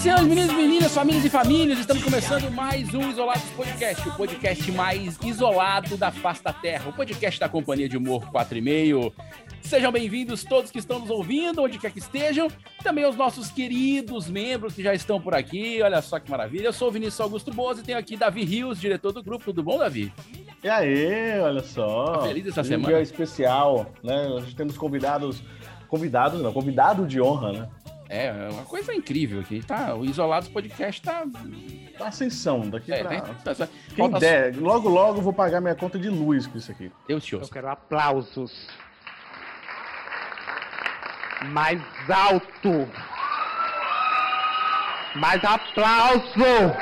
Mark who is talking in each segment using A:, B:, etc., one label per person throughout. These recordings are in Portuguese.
A: senhores, meninos e meninas, famílias e famílias, estamos começando mais um Isolados Podcast, o podcast mais isolado da face da Terra, o podcast da Companhia de Humor 4,5. Sejam bem-vindos todos que estão nos ouvindo, onde quer que estejam, também os nossos queridos membros que já estão por aqui, olha só que maravilha. Eu sou o Vinícius Augusto Bozo e tenho aqui Davi Rios, diretor do grupo. Tudo bom, Davi?
B: E aí, olha só.
A: Tá feliz essa
B: Um
A: semana?
B: dia especial, né? Nós temos convidados. Convidados, não, convidado de honra, né?
A: É, é uma coisa incrível aqui, tá? O Isolados Podcast tá...
B: Tá ascensão daqui
A: É,
B: pra.
A: Tá- tá-
B: Quem
A: falta-
B: der, logo, logo eu vou pagar minha conta de luz com isso aqui.
A: Deus te
C: Eu
A: ouça.
C: quero aplausos. Mais alto. Mais aplauso.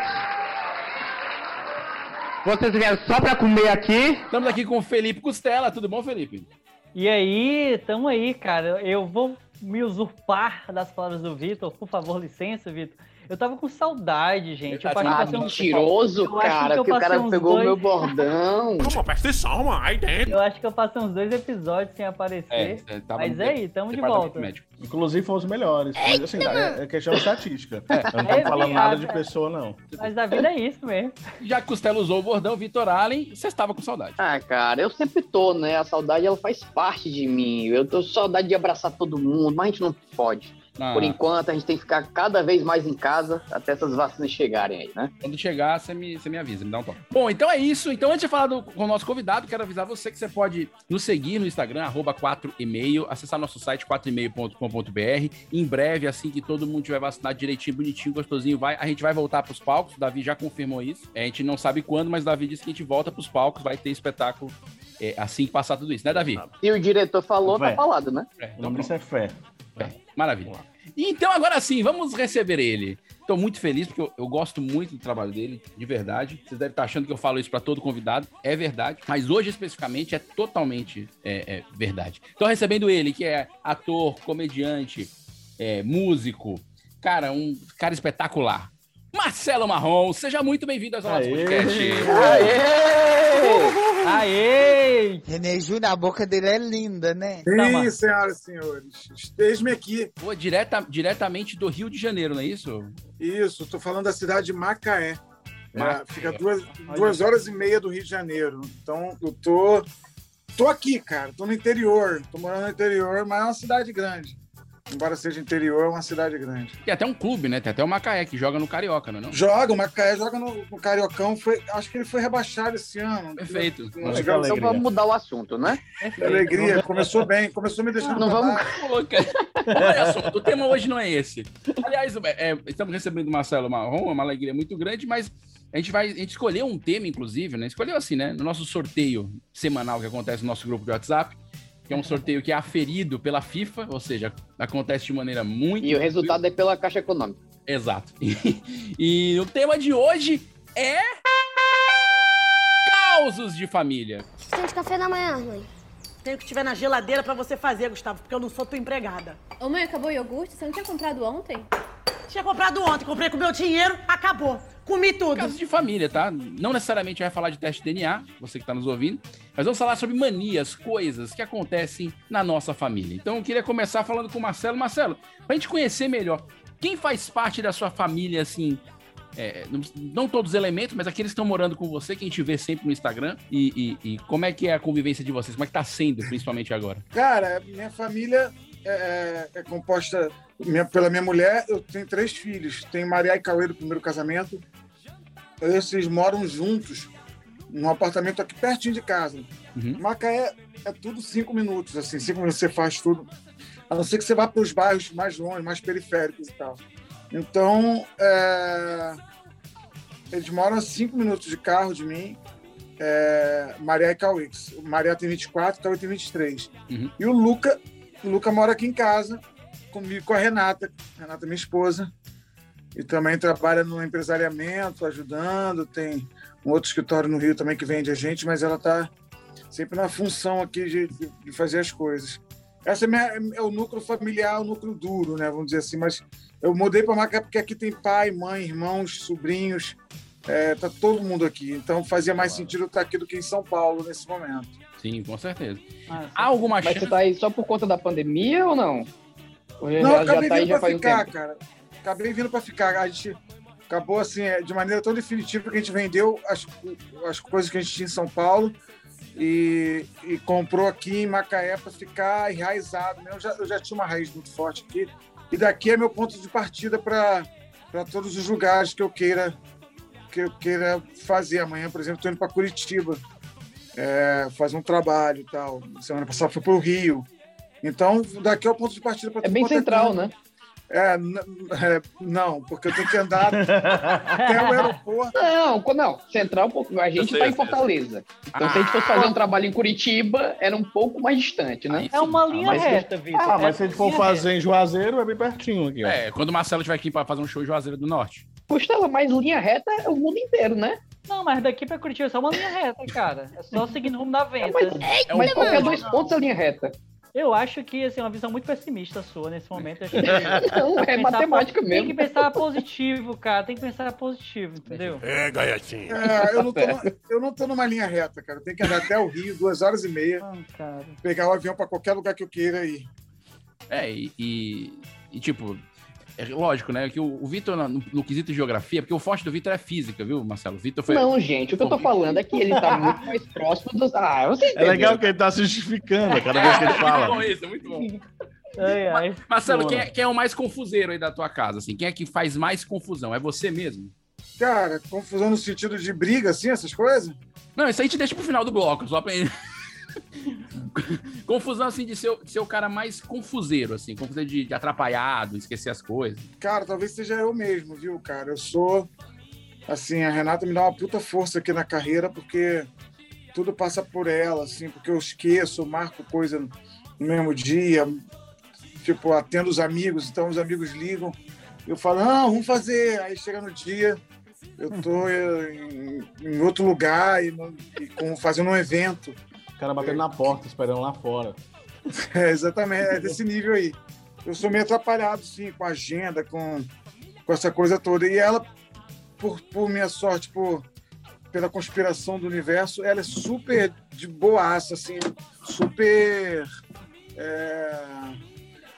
C: Vocês vieram só pra comer aqui?
A: Estamos aqui com o Felipe Costela. Tudo bom, Felipe?
D: E aí, tamo aí, cara. Eu vou me usurpar das palavras do Vitor. Por favor, licença, Vitor. Eu tava com saudade, gente. Eu passei-
A: de
D: passei uns-
E: Mentiroso,
D: Eu acho
E: cara,
D: que eu
E: que o cara
D: passei uns
E: pegou o
D: dois-
E: meu bordão.
F: Calma, presta atenção, mano. Aí dentro.
D: Eu acho que eu passei uns dois episódios sem aparecer.
A: tava
D: Mas é aí, tamo de volta.
A: médico.
B: Inclusive foram os melhores. Mas assim, é é questão de estatística. Eu não
D: É
B: tô falando nada de pessoa, não.
D: Mas a vida é isso mesmo.
A: Já que Costela usou o bordão, Vitor Allen, você estava com saudade.
E: Ah, cara, eu sempre tô, né? A saudade, ela faz parte de mim. Eu tô com saudade de abraçar todo mundo, mas a gente não pode.
A: Ah,
E: Por enquanto, a gente tem que ficar cada vez mais em casa até essas vacinas chegarem aí, né?
A: Quando chegar, você me, você me avisa, me dá um toque. Bom, então é isso. Então, antes de falar do- com o nosso convidado, quero avisar você que você pode nos seguir no Instagram, arroba 4e-mail, acessar nosso site 4e-mail.com.br. Em breve, assim que todo mundo tiver vacinado direitinho, bonitinho, gostosinho, vai, a gente vai voltar pros palcos. O Davi já confirmou isso. É, a gente não sabe quando, mas o Davi disse que a gente volta pros palcos, vai ter espetáculo é, assim que passar tudo isso, né, Davi?
E: E o diretor falou,
B: Vai.
E: tá falado, né?
A: É,
B: O nome
A: pronto.
B: disso é fé.
A: É, maravilha. E Então, agora sim, vamos receber ele. Estou muito feliz porque eu, eu gosto muito do trabalho dele, de verdade. Vocês devem estar achando que eu falo isso para todo convidado. É verdade. Mas hoje, especificamente, é totalmente é, é verdade. Estou recebendo ele, que é ator, comediante, é, músico. Cara, um cara espetacular. Marcelo Marrom, seja muito bem-vindo ao nosso
B: Aê!
A: podcast.
D: Aê!
G: René Júnior, a boca dele é linda, né?
D: Tá.
H: Sim, senhoras e senhores. Esteja-me aqui.
A: Pô, direta, diretamente do Rio de Janeiro, não é isso?
H: Isso, estou falando da cidade de Macaé. É,
A: Macaé.
H: fica duas, duas horas e meia do Rio de Janeiro. Então, eu tô, tô aqui, cara. Tô no interior. Tô morando no interior, mas é uma cidade grande. Embora seja interior, é uma cidade grande.
A: Tem até um clube, né? Tem até o Macaé que joga no Carioca, não é? Não?
H: Joga, o Macaé joga no, no Cariocão. Foi, acho que ele foi rebaixado esse ano.
A: Perfeito.
E: Então
B: alegria.
E: vamos mudar o assunto, né?
H: que alegria. Começou bem, começou me deixando.
E: Não
H: pra
E: vamos-.
A: Olha só, o tema hoje não é esse. Aliás, é, estamos recebendo o Marcelo Marrom, é uma alegria muito grande, mas a gente vai. A gente escolheu um tema, inclusive, né? Escolheu assim, né? No nosso sorteio semanal que acontece no nosso grupo de WhatsApp, que é um sorteio que é aferido pela FIFA, ou seja, acontece de maneira muito.
E: E o resultado é pela Caixa Econômica.
A: Exato. E, e o tema de hoje é. Causos de família.
I: Tem de café da manhã, mãe.
J: Tem o que tiver na geladeira pra você fazer, Gustavo, porque eu não sou tua empregada.
I: Ô, mãe, acabou o iogurte? Você não tinha comprado ontem?
J: Tinha comprado ontem, comprei com meu dinheiro, acabou. Comi tudo.
A: Casos de família, tá? Não necessariamente vai falar de teste de DNA, você que tá nos ouvindo, mas vamos falar sobre manias, coisas que acontecem na nossa família. Então eu queria começar falando com o Marcelo. Marcelo, pra gente conhecer melhor, quem faz parte da sua família, assim, é, não, não todos os elementos, mas aqueles que estão morando com você, que a gente vê sempre no Instagram, e, e- e como é que é a convivência de vocês? Como é que tá sendo, principalmente agora?
H: Cara, minha família é, é composta minha- pela minha mulher. Eu tenho três filhos. Tem Maria e Cauê do primeiro casamento. Esses moram juntos num apartamento aqui pertinho de casa.
A: Uhum.
H: Macaé é tudo cinco minutos, assim, cinco minutos você faz tudo. A não ser que você vá para os bairros mais longe, mais periféricos e tal. Então, é, eles moram a cinco minutos de carro de mim. É, Maria e Cauê. Maria tem 24, Cauê tem 23.
A: Uhum.
H: E o Luca, o Luca mora aqui em casa, comigo, com a Renata. Renata, minha esposa. e também trabalha no empresariamento, ajudando. Tem um outro escritório no Rio também que vende a gente, mas ela está sempre na função aqui de, de- fazer as coisas. Essa é, minha- é o núcleo familiar, o núcleo duro, né? Vamos dizer assim. Mas eu mudei para Macaé porque aqui tem pai, mãe, irmãos, sobrinhos. É, tá todo mundo aqui. Então fazia mais sentido eu estar aqui do que em São Paulo nesse momento.
A: Sim, com certeza.
D: Ah,
A: Há alguma
E: Mas
A: chance.
E: você tá aí só por conta da pandemia ou não? Já,
H: Não, eu
E: já
H: acabei
E: tá aí
H: vindo
E: já
H: para
E: faz um
H: ficar,
E: tempo?
H: cara. Acabei vindo para ficar. A gente acabou assim, é, de maneira tão definitiva que a gente vendeu as, as coisas que a gente tinha em São Paulo e, e comprou aqui em Macaé para ficar enraizado. né? Eu já, eu já tinha uma raiz muito forte aqui. E daqui é meu ponto de partida para todos os lugares que eu queira que eu queira fazer. Amanhã, por exemplo, estou indo para Curitiba é, fazer um trabalho e tal. Semana passada fui para o Rio. Então, daqui é o ponto de partida para
E: É bem central, né?
H: é, é, não, porque eu tenho que andar até o aeroporto.
E: Não, não. Central, a gente tá
A: eu
E: em
A: sei.
E: Fortaleza. Então, se a gente fosse fazer um trabalho em Curitiba, era um pouco mais distante, né?
D: É uma linha
E: mas-
D: reta, Vitor.
B: Ah,
D: É
B: mas se a gente for fazer em Juazeiro, é bem pertinho aqui, ó.
A: É, quando o Marcelo estiver aqui para fazer um show em Juazeiro do Norte.
E: Costela, mais linha reta é o mundo inteiro, né?
D: Não, mas daqui pra Curitiba é só uma linha reta, cara. É só seguindo o rumo da venda.
A: É um
E: Mas qualquer dois pontos é linha reta.
D: Eu acho que assim, é uma visão muito pessimista sua nesse momento. Acho que
E: Não, é matemática
D: po-
E: mesmo.
D: Tem que pensar positivo, cara. Tem que pensar positivo, entendeu?
F: É, gaiatinha.
H: É, eu, não tô, no- eu não tô numa linha reta, cara. Eu tenho que andar até o Rio, duas horas e meia,
D: Ah, cara.
H: pegar o avião para qualquer lugar que eu queira ir.
A: É, e, e, e, tipo, é lógico, né? Que o, o Vitor, no, no quesito de geografia, porque o forte do Vitor é física, viu, Marcelo? O Vitor foi.
E: Não, gente, o que eu tô falando é que ele tá muito mais próximo dos. Ah, você
B: É
E: entendeu.
B: legal que ele tá se justificando a cada vez que ele
A: Muito bom
B: fala.
A: isso, é muito bom.
D: Ai, ai.
A: Marcelo, quem é, quem é o mais confuseiro aí da tua casa? Assim? Quem é que faz mais confusão? É você mesmo?
H: Cara, confusão no sentido de briga, assim, essas coisas?
A: Não, isso aí te deixa pro final do bloco, só pra. confusão, assim, de ser, de ser o cara mais confuseiro, assim, confuseiro de, de atrapalhado, esquecer as coisas.
H: Cara, talvez seja eu mesmo, viu, cara? Eu sou. Assim, a Renata me dá uma puta força aqui na carreira, porque tudo passa por ela, assim, porque eu esqueço, marco coisa no mesmo dia, tipo, atendo os amigos, então os amigos ligam, eu falo, não, vamos fazer. Aí chega no dia, eu tô em, em outro lugar e, e com, fazendo um evento.
B: O cara batendo na porta, esperando lá fora.
H: É, exatamente, é desse nível aí. Eu sou meio atrapalhado, sim, com a agenda, com, com essa coisa toda. E ela, por, por minha sorte, por, pela conspiração do universo, ela é super de boaça, assim, super é,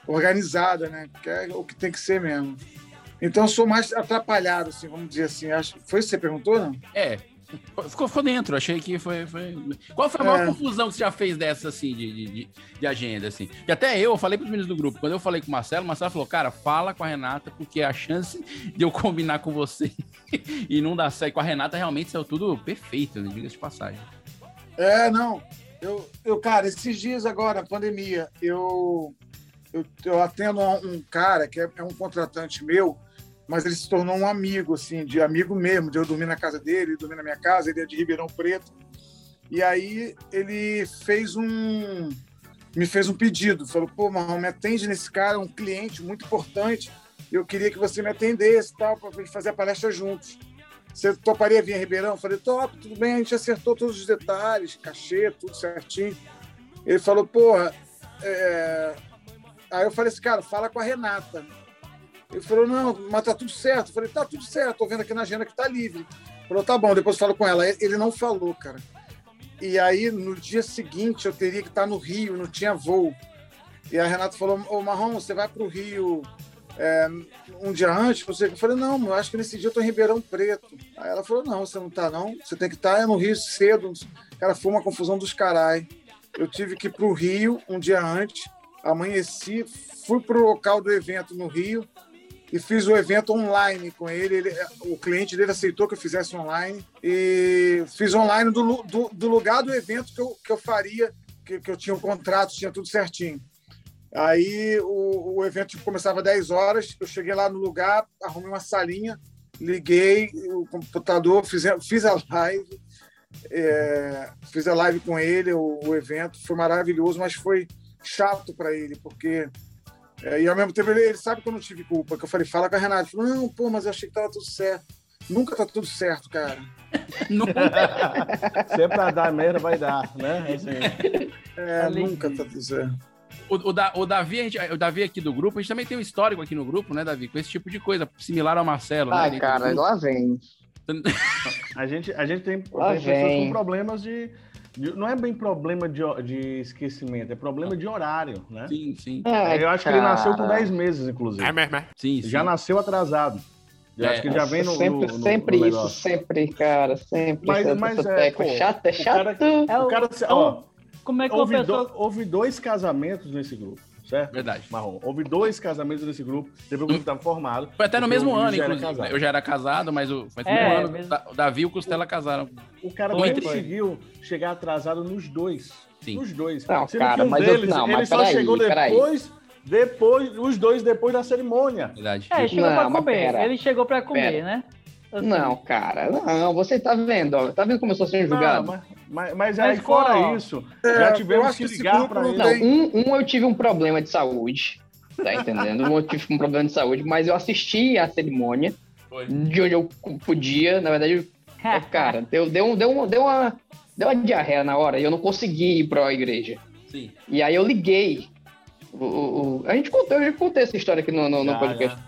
H: organizada, né? Que é o que tem que ser mesmo. Então eu sou mais atrapalhado, assim, vamos dizer assim. Acho, foi isso que você perguntou, não?
A: É. Ficou, ficou dentro, achei que foi. foi... Qual foi a maior
H: É.
A: confusão que você já fez dessa, assim, de, de, de- agenda, assim? E até eu, eu falei pros meninos do grupo, quando eu falei com o Marcelo, o Marcelo falou, cara, fala com a Renata, porque a chance de eu combinar com você e não dar certo com a Renata realmente saiu tudo perfeito, né? Diga-se de passagem.
H: É, não. Eu, eu, cara, esses dias agora, pandemia, eu, eu, eu atendo um, um cara que é, é um contratante meu, mas ele se tornou um amigo, assim, de amigo mesmo, de eu dormir na casa dele, dormir na minha casa, ele é de Ribeirão Preto. E aí ele fez um. me fez um pedido, falou, pô, Marrom, me atende nesse cara, um cliente muito importante, eu queria que você me atendesse tal, para fazer a palestra juntos. Você toparia vir a Ribeirão? Eu falei, top, tudo bem, a gente acertou todos os detalhes, cachê, tudo certinho. Ele falou, porra, é... aí eu falei assim, cara, fala com a Renata. Ele falou, não, mas tá tudo certo. Eu falei, tá tudo certo, tô vendo aqui na agenda que tá livre. Ele falou, tá bom, depois falo com ela. Ele não falou, cara. E aí, no dia seguinte, eu teria que estar no Rio, não tinha voo. E a Renata falou, ô Marrom, você vai pro Rio é, um dia antes? Você... Eu falei, não, eu acho que nesse dia eu tô em Ribeirão Preto. Aí ela falou, não, você não tá não, você tem que estar no Rio cedo. Cara, foi uma confusão dos carai. Eu tive que ir pro Rio um dia antes, amanheci, fui pro local do evento no Rio e fiz o evento online com ele. ele o cliente dele aceitou que eu fizesse online e fiz online do, do, do lugar do evento que eu, que eu faria, que, que eu tinha um contrato, tinha tudo certinho. Aí o, o evento começava às 10 horas, eu cheguei lá no lugar, arrumei uma salinha, liguei o computador, fiz, fiz a live, é, fiz a live com ele, o, o evento foi maravilhoso, mas foi chato para ele, porque É, e ao mesmo tempo ele, ele sabe que eu não tive culpa, que eu falei, fala com a Renata. Ele falou, não, pô, mas eu achei que tava tudo certo. Nunca tá tudo certo, cara.
B: Se é pra dar merda, vai dar, né? Assim,
H: É, nunca tá tudo certo.
A: O, o Da- o Davi, a gente- o Davi aqui do grupo, a gente também tem um histórico aqui no grupo, né, Davi? Com esse tipo de coisa, similar ao Marcelo. né,
E: Ai,
A: dentro do
E: cara, lá vem.
B: a, gente, a gente tem, tem pessoas com problemas de- Não é bem problema de, de esquecimento, é problema de horário, né?
A: Sim, sim.
E: Ai,
B: eu acho que ele nasceu com
E: cara.
B: 10 meses, inclusive.
F: É mesmo, é.
A: Sim,
B: Já nasceu atrasado. Eu
A: É.
B: acho que ele já vem no.
E: sempre
B: no- no-
E: sempre
B: no
E: isso, sempre, cara. Sempre.
B: Mas-
E: essa-
B: mas
E: essa
B: é, pô,
E: chato, é
B: o
E: chato.
B: cara-
D: É
B: O
D: o-
B: cara, se- ó,
D: Como é que
B: houve, do- houve dois casamentos nesse grupo, certo?
A: Verdade.
B: Marrom. Houve dois casamentos nesse grupo. Teve um grupo que estava formado.
A: Foi até no mesmo ano, inclusive.
B: casado.
A: Eu já era casado, mas o,
D: É,
A: mesmo ano.
D: mesmo.
A: O Davi e o Costela casaram.
B: O cara
A: foi.
B: conseguiu chegar atrasado nos dois.
A: Sim.
B: Nos dois.
E: Não,
B: Sendo
E: cara,
B: que um
E: mas eu-
B: deles,
E: não,
B: ele
E: mas
B: só
E: peraí,
B: chegou depois, depois, os dois depois da cerimônia.
A: Verdade.
D: É, chegou
E: Não,
D: pra comer.
E: pera.
D: Ele chegou pra comer,
E: Pera.
D: né? Assim,
E: Não, cara, não, você tá vendo, ó, tá vendo como eu sou sendo
B: Não,
E: julgado?
B: mas, mas, mas
D: Mas,
B: aí, fora
D: ó,
B: isso,
H: É,
B: já
H: eu
B: tivemos que ligar
H: grupo
B: pra
H: não
B: ele.
E: Não, um, um eu tive um problema de saúde, tá entendendo? Um eu tive um problema de saúde, mas eu assisti a cerimônia
A: Foi.
E: de onde eu podia, na verdade, eu- cara, deu, deu, um- deu, um- deu uma deu uma diarreia na hora e eu não consegui ir pra igreja.
A: Sim.
E: E aí eu liguei. O, o- o- a gente contou, eu já contei essa história aqui no, no, no
B: Já,
E: podcast.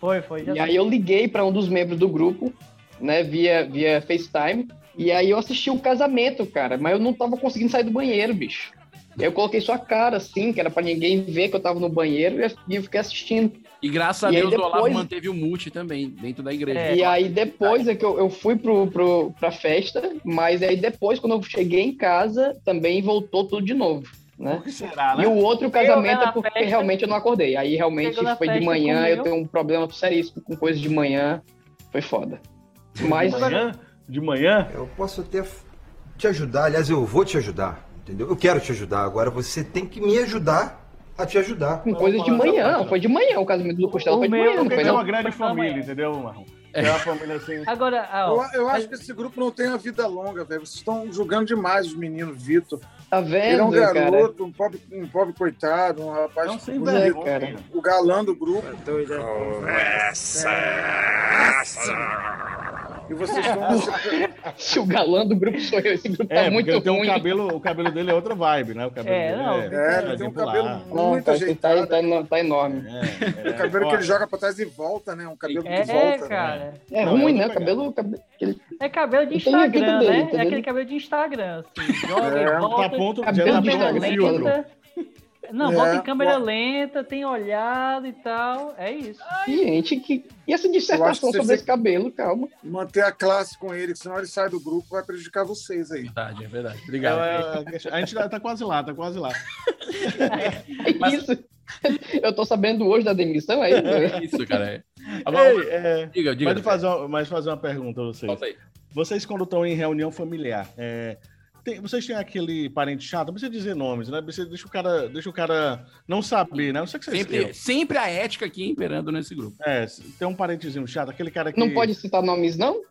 D: Foi, foi.
E: E aí eu liguei para um dos membros do grupo, né, via, via FaceTime, e aí eu assisti o casamento, cara, mas eu não tava conseguindo sair do banheiro, bicho. Aí eu coloquei sua cara, assim, que era pra ninguém ver que eu tava no banheiro, e eu fiquei assistindo.
A: E graças a
E: E
A: Deus o Olavo
E: depois-
A: manteve o mute também, dentro da igreja.
D: É.
E: E aí depois é que eu, eu fui pro, pro, pra festa, mas aí depois, quando eu cheguei em casa, também voltou tudo de novo, né?
B: Será, né?
E: E o outro casamento é porque
D: festa,
E: realmente eu não acordei. Aí realmente foi de manhã,
D: comeu.
E: eu tenho um problema seríssimo com coisa de manhã, foi foda. Mas
B: De manhã? De manhã?
K: Eu posso até te ajudar, aliás, eu vou te ajudar, entendeu? Eu quero te ajudar. Agora você tem que me ajudar a te ajudar.
E: com coisas de manhã, foi de manhã o casamento do Costela,
D: O
E: foi de manhã, não foi não?
B: uma grande família,
D: manhã.
B: entendeu, Marrom? É uma família assim.
D: Agora,
H: Eu,
D: ó,
H: eu
D: mas-
H: acho que esse grupo não tem uma vida longa, velho. Vocês estão julgando demais os meninos, Vitor.
E: Tá
H: Ele é
E: vendo,
H: um
E: cara?
H: garoto, um pobre, um pobre coitado, um rapaz
B: Não, sem vergonha.
E: cara.
H: o galã do grupo. E vocês estão.
E: Se o galã do grupo sou eu, esse grupo
B: É,
E: tá muito
B: tem um
E: ruim.
B: cabelo, o cabelo dele é outra vibe, né? O cabelo
D: É,
B: dele
D: não,
B: é,
H: É, ele tem um cabelo
E: Não,
H: muito
E: tá, tá,
H: ajeitado.
E: tá, eno- tá enorme.
B: É,
H: O cabelo
B: ó,
H: que ele joga pra trás e volta, né? Um cabelo que
D: é,
H: volta.
D: cara.
E: É
B: Não,
E: ruim,
B: eu
E: né? cabelo, cabelo- aquele-
D: É cabelo de Instagram,
E: dele,
D: né?
E: entendeu?
D: É aquele cabelo de Instagram, assim. Joga
H: É,
D: e
H: tá
D: volta.
B: Tá ponto, já
E: Cabelo
B: tá filtro.
D: Não,
H: É,
D: volta em câmera
H: ó.
D: lenta, tem olhado e tal. É isso.
E: Gente, que... E essa dissertação sobre esse cabelo, calma.
H: Manter a classe com ele, que senão ele sai do grupo, vai prejudicar vocês aí.
A: Verdade, é verdade.
B: É,
A: Obrigado.
B: é, a gente tá, tá quase lá, tá quase lá.
E: É
A: Mas-
E: isso. Eu tô sabendo hoje da demissão, é isso?
A: É isso, cara. é. Agora,
B: Ei, é,
A: diga, diga.
B: mas, fazer uma, mas fazer uma pergunta a vocês. Vocês, quando estão em reunião familiar, é, tem- vocês têm aquele parente chato? Não precisa dizer nomes, né? Você deixa o cara, deixa o cara não saber, né? Não sei o que vocês
A: Sempre, sempre a ética aqui imperando nesse grupo.
B: É, tem um parentezinho chato, aquele cara que.
E: Não pode citar nomes, não?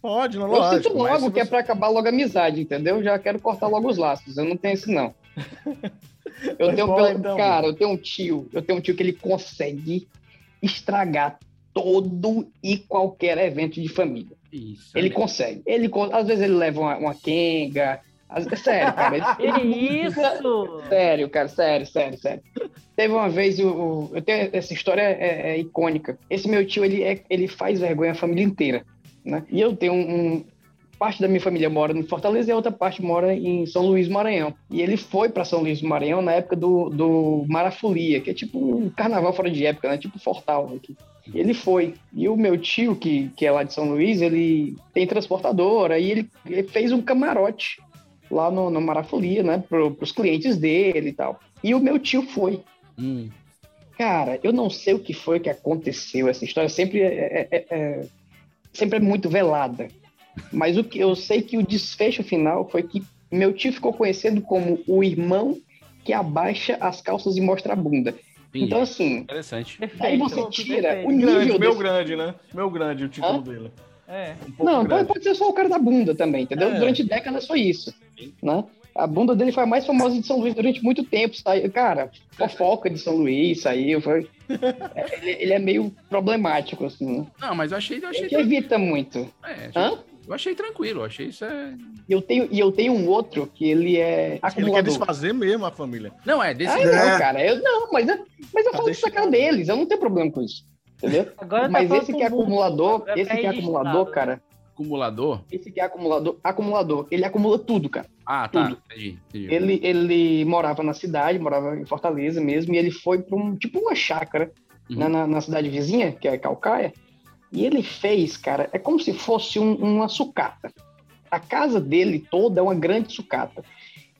B: Pode, não
E: Eu
B: lógico.
E: sinto
B: mas
E: logo
B: se
E: que é pra acabar logo a amizade, entendeu? Já quero cortar logo os laços. Eu não tenho esse, não. Eu
B: Mas
E: tenho, pelo-
B: então.
E: cara, eu tenho um tio, eu tenho um tio que ele consegue estragar todo e qualquer evento de família.
A: Isso.
E: Ele
A: é
E: consegue. Ele, às vezes ele leva uma, uma quenga. Sério, cara.
D: Que isso?
E: Sério, cara, sério, sério, sério. Teve uma vez, o, o- eu tenho, essa história é, é icônica. Esse meu tio, ele, é- ele faz vergonha a família inteira, né? E eu tenho um, um- parte da minha família mora em Fortaleza e a outra parte mora em São Luís do Maranhão. E ele foi para São Luís do Maranhão na época do, do Marafolia, que é tipo um carnaval fora de época, né? Tipo Fortal aqui. E ele foi. E o meu tio, que, que é lá de São Luís, ele tem transportadora e ele, ele fez um camarote lá no, no Marafolia, né? Para os clientes dele e tal. E o meu tio foi.
A: Hum,
E: Cara, eu não sei o que foi que aconteceu. Essa história sempre é, é- é- sempre é muito velada. Mas o que eu sei que o desfecho final foi que meu tio ficou conhecido como o irmão que abaixa as calças e mostra a bunda.
A: entendi.
E: Então, assim,
A: Interessante.
E: aí você tira
D: perfeito.
E: o nível
B: Grande, meu
E: desse-
B: grande, né? Meu grande, o título
E: Hã?
B: dele.
D: É.
B: Um
E: Não, pode,
B: grande.
E: pode ser só o cara da bunda também, entendeu?
B: É.
E: Durante décadas foi isso. Né? A bunda dele foi a mais famosa de São Luís durante muito tempo. Saiu, cara, fofoca de São Luís, saiu. Foi... É, Ele, ele é meio problemático, assim. né?
A: Não, mas eu achei, eu achei,
E: gente evita muito.
A: é,
E: Hã?
A: achei, eu achei tranquilo, eu achei isso é...
E: E eu tenho, e eu tenho um outro que ele é
B: Ele quer
E: acumulador.
B: desfazer mesmo a família.
A: Não, é desse...
E: Ah, não, cara. Eu, não, mas, eu- mas eu
B: Tá
E: falo de sacar deles. Eu não tenho problema com isso. Entendeu?
D: Agora tá
E: mas
D: falando
E: esse
D: com
E: que é acumulador,
D: É
E: esse que é acumulador,
D: né?
E: cara.
A: acumulador.
E: Esse que é acumulador, acumulador, ele acumula tudo, cara.
A: Ah, tá,
E: Tudo.
A: entendi, entendi.
E: Ele, ele morava na cidade, morava em Fortaleza mesmo, e ele foi para um tipo uma chácara
A: Uhum.
E: na, na, na cidade vizinha, que é Calcaia, e ele fez, cara, é como se fosse um- uma sucata. A casa dele toda é uma grande sucata.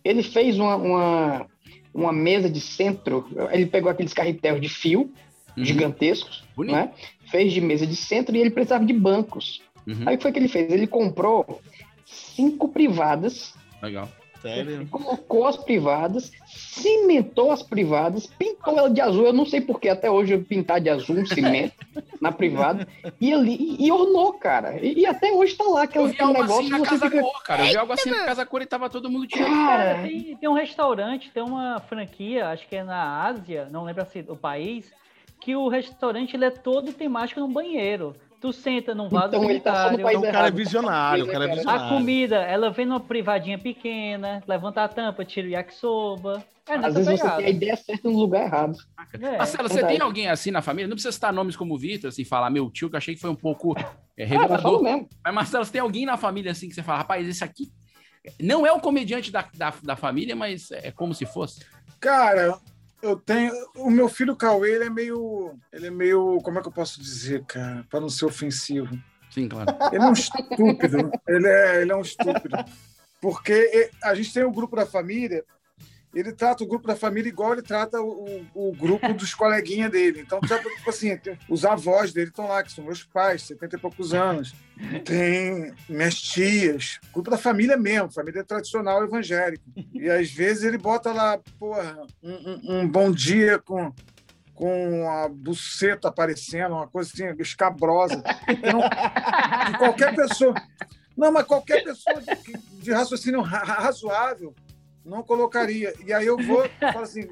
E: Ele fez uma, uma, uma mesa de centro, ele pegou aqueles carretéis de fio
A: Uhum.
E: gigantescos,
A: Bonito.
E: né? Fez de mesa de centro e ele precisava de bancos.
A: Uhum.
E: Aí o que foi que ele fez? Ele comprou cinco privadas
A: Legal.
B: Sério.
E: colocou as privadas, cimentou as privadas, pintou ela de azul. Eu não sei porque até hoje eu pintar de azul um cimento na privada e ali e, e ornou, cara. E, e até hoje tá lá
A: Eu
E: aquele,
A: vi algo
E: negócio
A: assim
E: que
A: na
E: você
A: Casa
E: fica.
A: Cor, cara. Eu vi algo assim na Casa Cor e tava todo mundo tirando.
E: Cara,
D: Tem, tem um restaurante, tem uma franquia, acho que é na Ásia, não lembro se o país, que o restaurante ele é todo temático no banheiro. Tu senta num vaso
E: Então tá
D: sanitário,
E: país
B: Então o cara é
E: errado.
B: visionário, o cara é
E: Cara.
D: a
B: visionário.
D: comida, ela vem numa privadinha pequena, levanta a tampa, tira o yakisoba. É
E: Às vezes você tem a ideia certa no lugar errado.
D: É,
A: Marcelo, você tem alguém assim na família? Não precisa citar nomes como o Vitor, assim, falar meu tio, que eu achei que foi um pouco é,
E: Ah,
A: revelador.
E: mesmo.
A: Mas, Marcelo, você tem alguém na família assim que você fala, rapaz, esse aqui não é o comediante da, da, da família, mas é como se fosse.
H: Cara, eu tenho. O meu filho Cauê, ele é meio. Ele é meio. Como é que eu posso dizer, cara? Para não ser ofensivo.
A: Sim, claro.
H: Ele é um estúpido. Ele é, ele é um estúpido. Porque a gente tem um grupo da família, ele trata o grupo da família igual ele trata o, o- o grupo dos coleguinhas dele. Então, tipo tipo assim, os avós dele estão lá, que são meus pais, 70 e poucos anos. Tem minhas tias, grupo da família mesmo, família tradicional evangélica. E às vezes ele bota lá, porra, um, um- bom dia com, com a buceta aparecendo, uma coisa assim, escabrosa. Então, qualquer pessoa. Não, mas qualquer pessoa de, de raciocínio ra- razoável não colocaria. E aí eu vou e falo assim: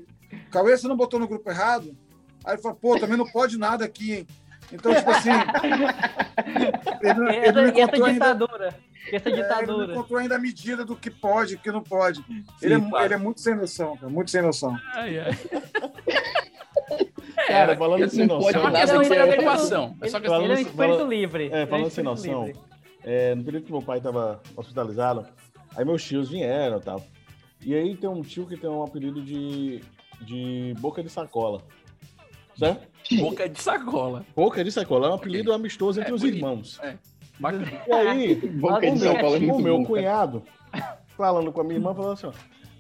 H: Cauê, você não botou no grupo errado? Aí ele fala: pô, também não pode nada aqui, hein? Então, tipo assim. Ele, não-
D: E
H: ele
D: essa,
H: não
D: e essa
H: ainda,
D: ditadura. Essa
H: é, ele não
D: ditadura.
H: encontrou ainda a medida do que pode e o que não pode. Ele, é,
A: Sim,
H: ele é muito sem noção, cara, muito sem noção.
A: Ai, ai.
B: Cara, falando sem
E: não pode
A: É
B: noção.
A: uma
E: nada
A: questão de
E: é-
A: adequação. É só
D: Ele,
A: questão
D: ele é um
A: de...
D: espírito
B: fala-
D: livre.
B: É,
D: um
B: falando sem noção. É, no período que meu pai estava hospitalizado, aí meus tios vieram e tal. E aí tem um tio que tem um apelido de, de boca de sacola. Certo?
A: Boca de sacola.
B: Boca de sacola é um apelido amistoso entre
A: É,
B: os
A: bonito.
B: irmãos.
A: Bacana.
B: E aí,
E: Boca
B: o
E: de
B: meu,
E: sacola é
B: o meu cunhado, falando com a minha irmã, falou assim: ó,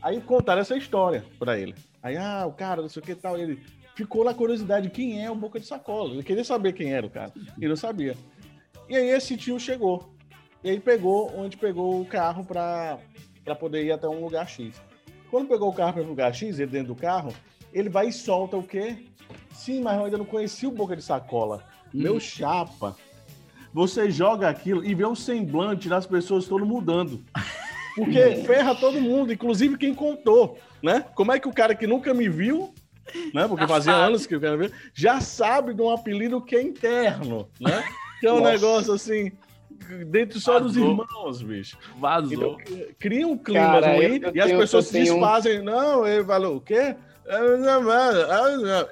B: aí contaram essa história pra ele. Aí, ah, o cara, não sei o que e tal. Ele ficou na curiosidade: quem é o Boca de Sacola? Ele queria saber quem era o cara. Ele não sabia. E aí, esse tio chegou. E aí, pegou, onde pegou o carro pra, pra poder ir até um lugar X. Quando pegou o carro para um lugar X, ele dentro do carro, ele vai e solta o quê? Sim, mas eu ainda não conheci o Boca de Sacola. Meu chapa. Você joga aquilo e vê o semblante das pessoas todo mudando. Porque ferra todo mundo, inclusive quem contou, né? Como é que o cara que nunca me viu, né? Porque
A: Já
B: fazia
A: sabe.
B: anos que o cara viu, já sabe de um apelido que é interno, né? Que é um
E: Nossa.
B: negócio assim, dentro só dos
A: Vazou.
B: irmãos, bicho.
A: Vazou.
B: Então, cria um clima
E: Cara,
B: ruim
E: eu- eu
B: e as
E: tenho-
B: pessoas
E: eu
B: se
E: tenho um-
B: desfazem. Não, ele falou o quê?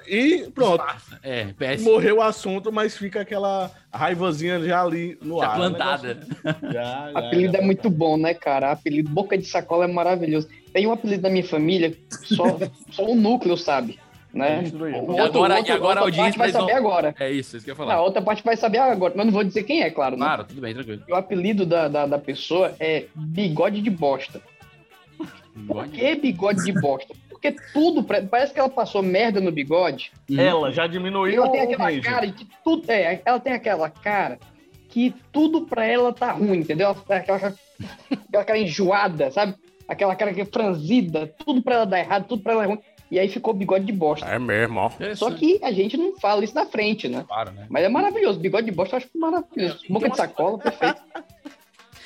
B: E pronto.
A: É, péssimo.
B: Morreu o assunto, mas fica aquela raivazinha já ali no
A: Já
B: ar.
A: plantada.
B: né? Já, já,
E: apelido
B: já
E: é muito bom, né, cara? Apelido Boca de Sacola é maravilhoso. Tem um apelido da minha família, só, só o núcleo sabe, né?
B: Destruiu.
E: O
A: E agora- e agora a
E: outra
A: audiência
E: parte vai
A: vão-
E: saber agora.
A: É isso, isso que eu ia
E: A
A: falar.
E: outra parte vai saber agora, mas não vou dizer quem é, claro, né?
A: Claro, tudo bem, tranquilo.
E: O apelido da, da, da pessoa é bigode de bosta. Por que bigode de bosta? Porque tudo, parece que ela passou merda no bigode.
B: Ela já diminuiu
E: Ela tem aquela
B: range.
E: cara de que tudo. É, ela tem aquela cara que tudo pra ela tá ruim, entendeu? Ela tem Aquela, aquela cara enjoada, sabe? Aquela cara que é franzida, tudo pra ela dar errado, tudo pra ela é ruim. E aí ficou bigode de bosta.
F: É mesmo, ó.
E: Só que a gente não fala isso na frente, né?
A: Claro, né?
E: Mas é maravilhoso. Bigode de bosta eu acho maravilhoso. Boca de sacola, perfeito.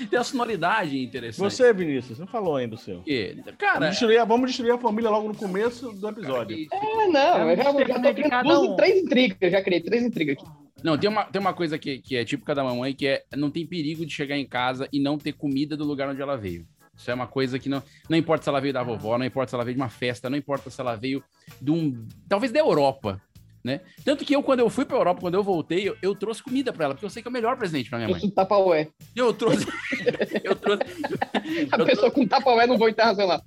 A: Tem uma sonoridade interessante.
B: Você, Vinícius, não falou ainda o seu.
A: Que, cara,
B: Vamos destruir, a- vamos destruir a família logo no começo do episódio.
E: É, não, eu já, eu já tô criando duas, três intrigas, eu já criei três intrigas aqui.
A: Não, tem uma, tem uma coisa que, que é típica da mamãe, que é não tem perigo de chegar em casa e não ter comida do lugar onde ela veio. Isso é uma coisa que não. Não importa se ela veio da vovó, não importa se ela veio de uma festa, não importa se ela veio de um. Talvez da Europa. Né? Tanto que eu, quando eu fui pra Europa, quando eu voltei, eu, eu trouxe comida pra ela, porque eu sei que é o melhor presente pra minha mãe.
E: Trouxe um.
A: Eu trouxe. eu trouxe.
E: A pessoa com Tupperware não vou internacional.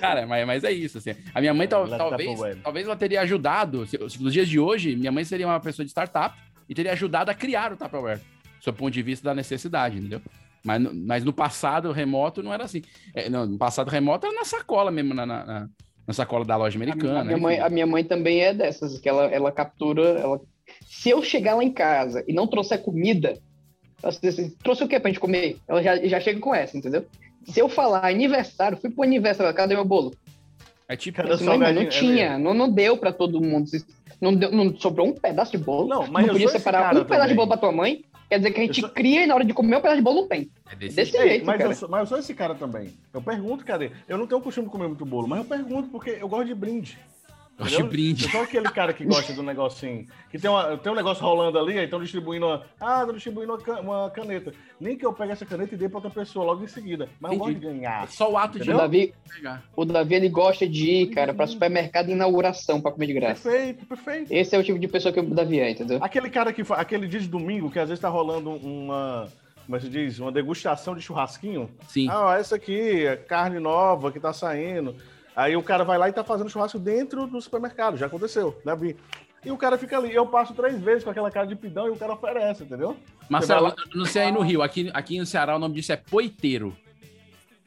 A: Cara, mas, mas é isso, assim. A minha mãe tal-
B: Ela
A: talvez, talvez ela teria ajudado, se- se nos dias de hoje, minha mãe seria uma pessoa de startup e teria ajudado a criar o Tupperware, sob o ponto de vista da necessidade, entendeu? Mas, no- mas no passado remoto não era assim. É, não, no passado remoto era na sacola mesmo, na, na, na- na sacola da loja americana.
E: A minha,
A: enfim.
E: mãe, a minha mãe também é dessas, que ela, ela captura. Ela... Se eu chegar lá em casa e não trouxer comida, ela diz assim, trouxe o que pra gente comer? Ela já, já chega com essa, entendeu? Se eu falar aniversário, fui pro aniversário, cadê meu bolo?
A: É tipo.
E: Assim, mãe, não
B: salgadinho? É
E: tinha, não, não deu pra todo mundo. Não, deu- não sobrou um pedaço de bolo.
B: Não, mas eu
E: podia separar
B: cara
E: um pedaço de bolo pra tua mãe. Quer dizer que a gente cria e na hora de comer o pedaço de bolo não tem.
A: É desse
E: Desse
B: Ei,
E: jeito,
B: mas,
E: cara.
B: eu sou, mas eu sou esse cara também. Eu pergunto, cadê? Eu não tenho o costume de comer muito bolo, mas eu pergunto porque eu gosto de brinde. Entendeu?
A: brinde.
B: Eu sou aquele cara que gosta do negocinho. Que tem, uma, tem um negócio rolando ali, aí estão distribuindo uma. Ah, estão distribuindo uma, ca- uma caneta. Nem que eu pegue essa caneta e dê pra outra pessoa logo em seguida. Mas eu gosto de ganhar.
A: Só o ato de
E: O Davi,
A: pegar.
E: o Davi, ele gosta de ir, cara, pra supermercado de inauguração pra comer de graça.
B: Perfeito, perfeito.
E: Esse é o tipo de pessoa que o Davi é, entendeu?
B: Aquele cara que aquele dia de domingo que às vezes tá rolando uma, como é que se diz, uma degustação de churrasquinho.
A: Sim.
B: Ah, ó, essa aqui é carne nova que tá saindo. Aí o cara vai lá e tá fazendo churrasco dentro do supermercado, já aconteceu, né, Vi? E o cara fica ali, eu passo três vezes com aquela cara de pidão e o cara oferece, entendeu?
A: Marcelo, não sei aí no Rio, aqui, aqui no Ceará o nome disso é poiteiro.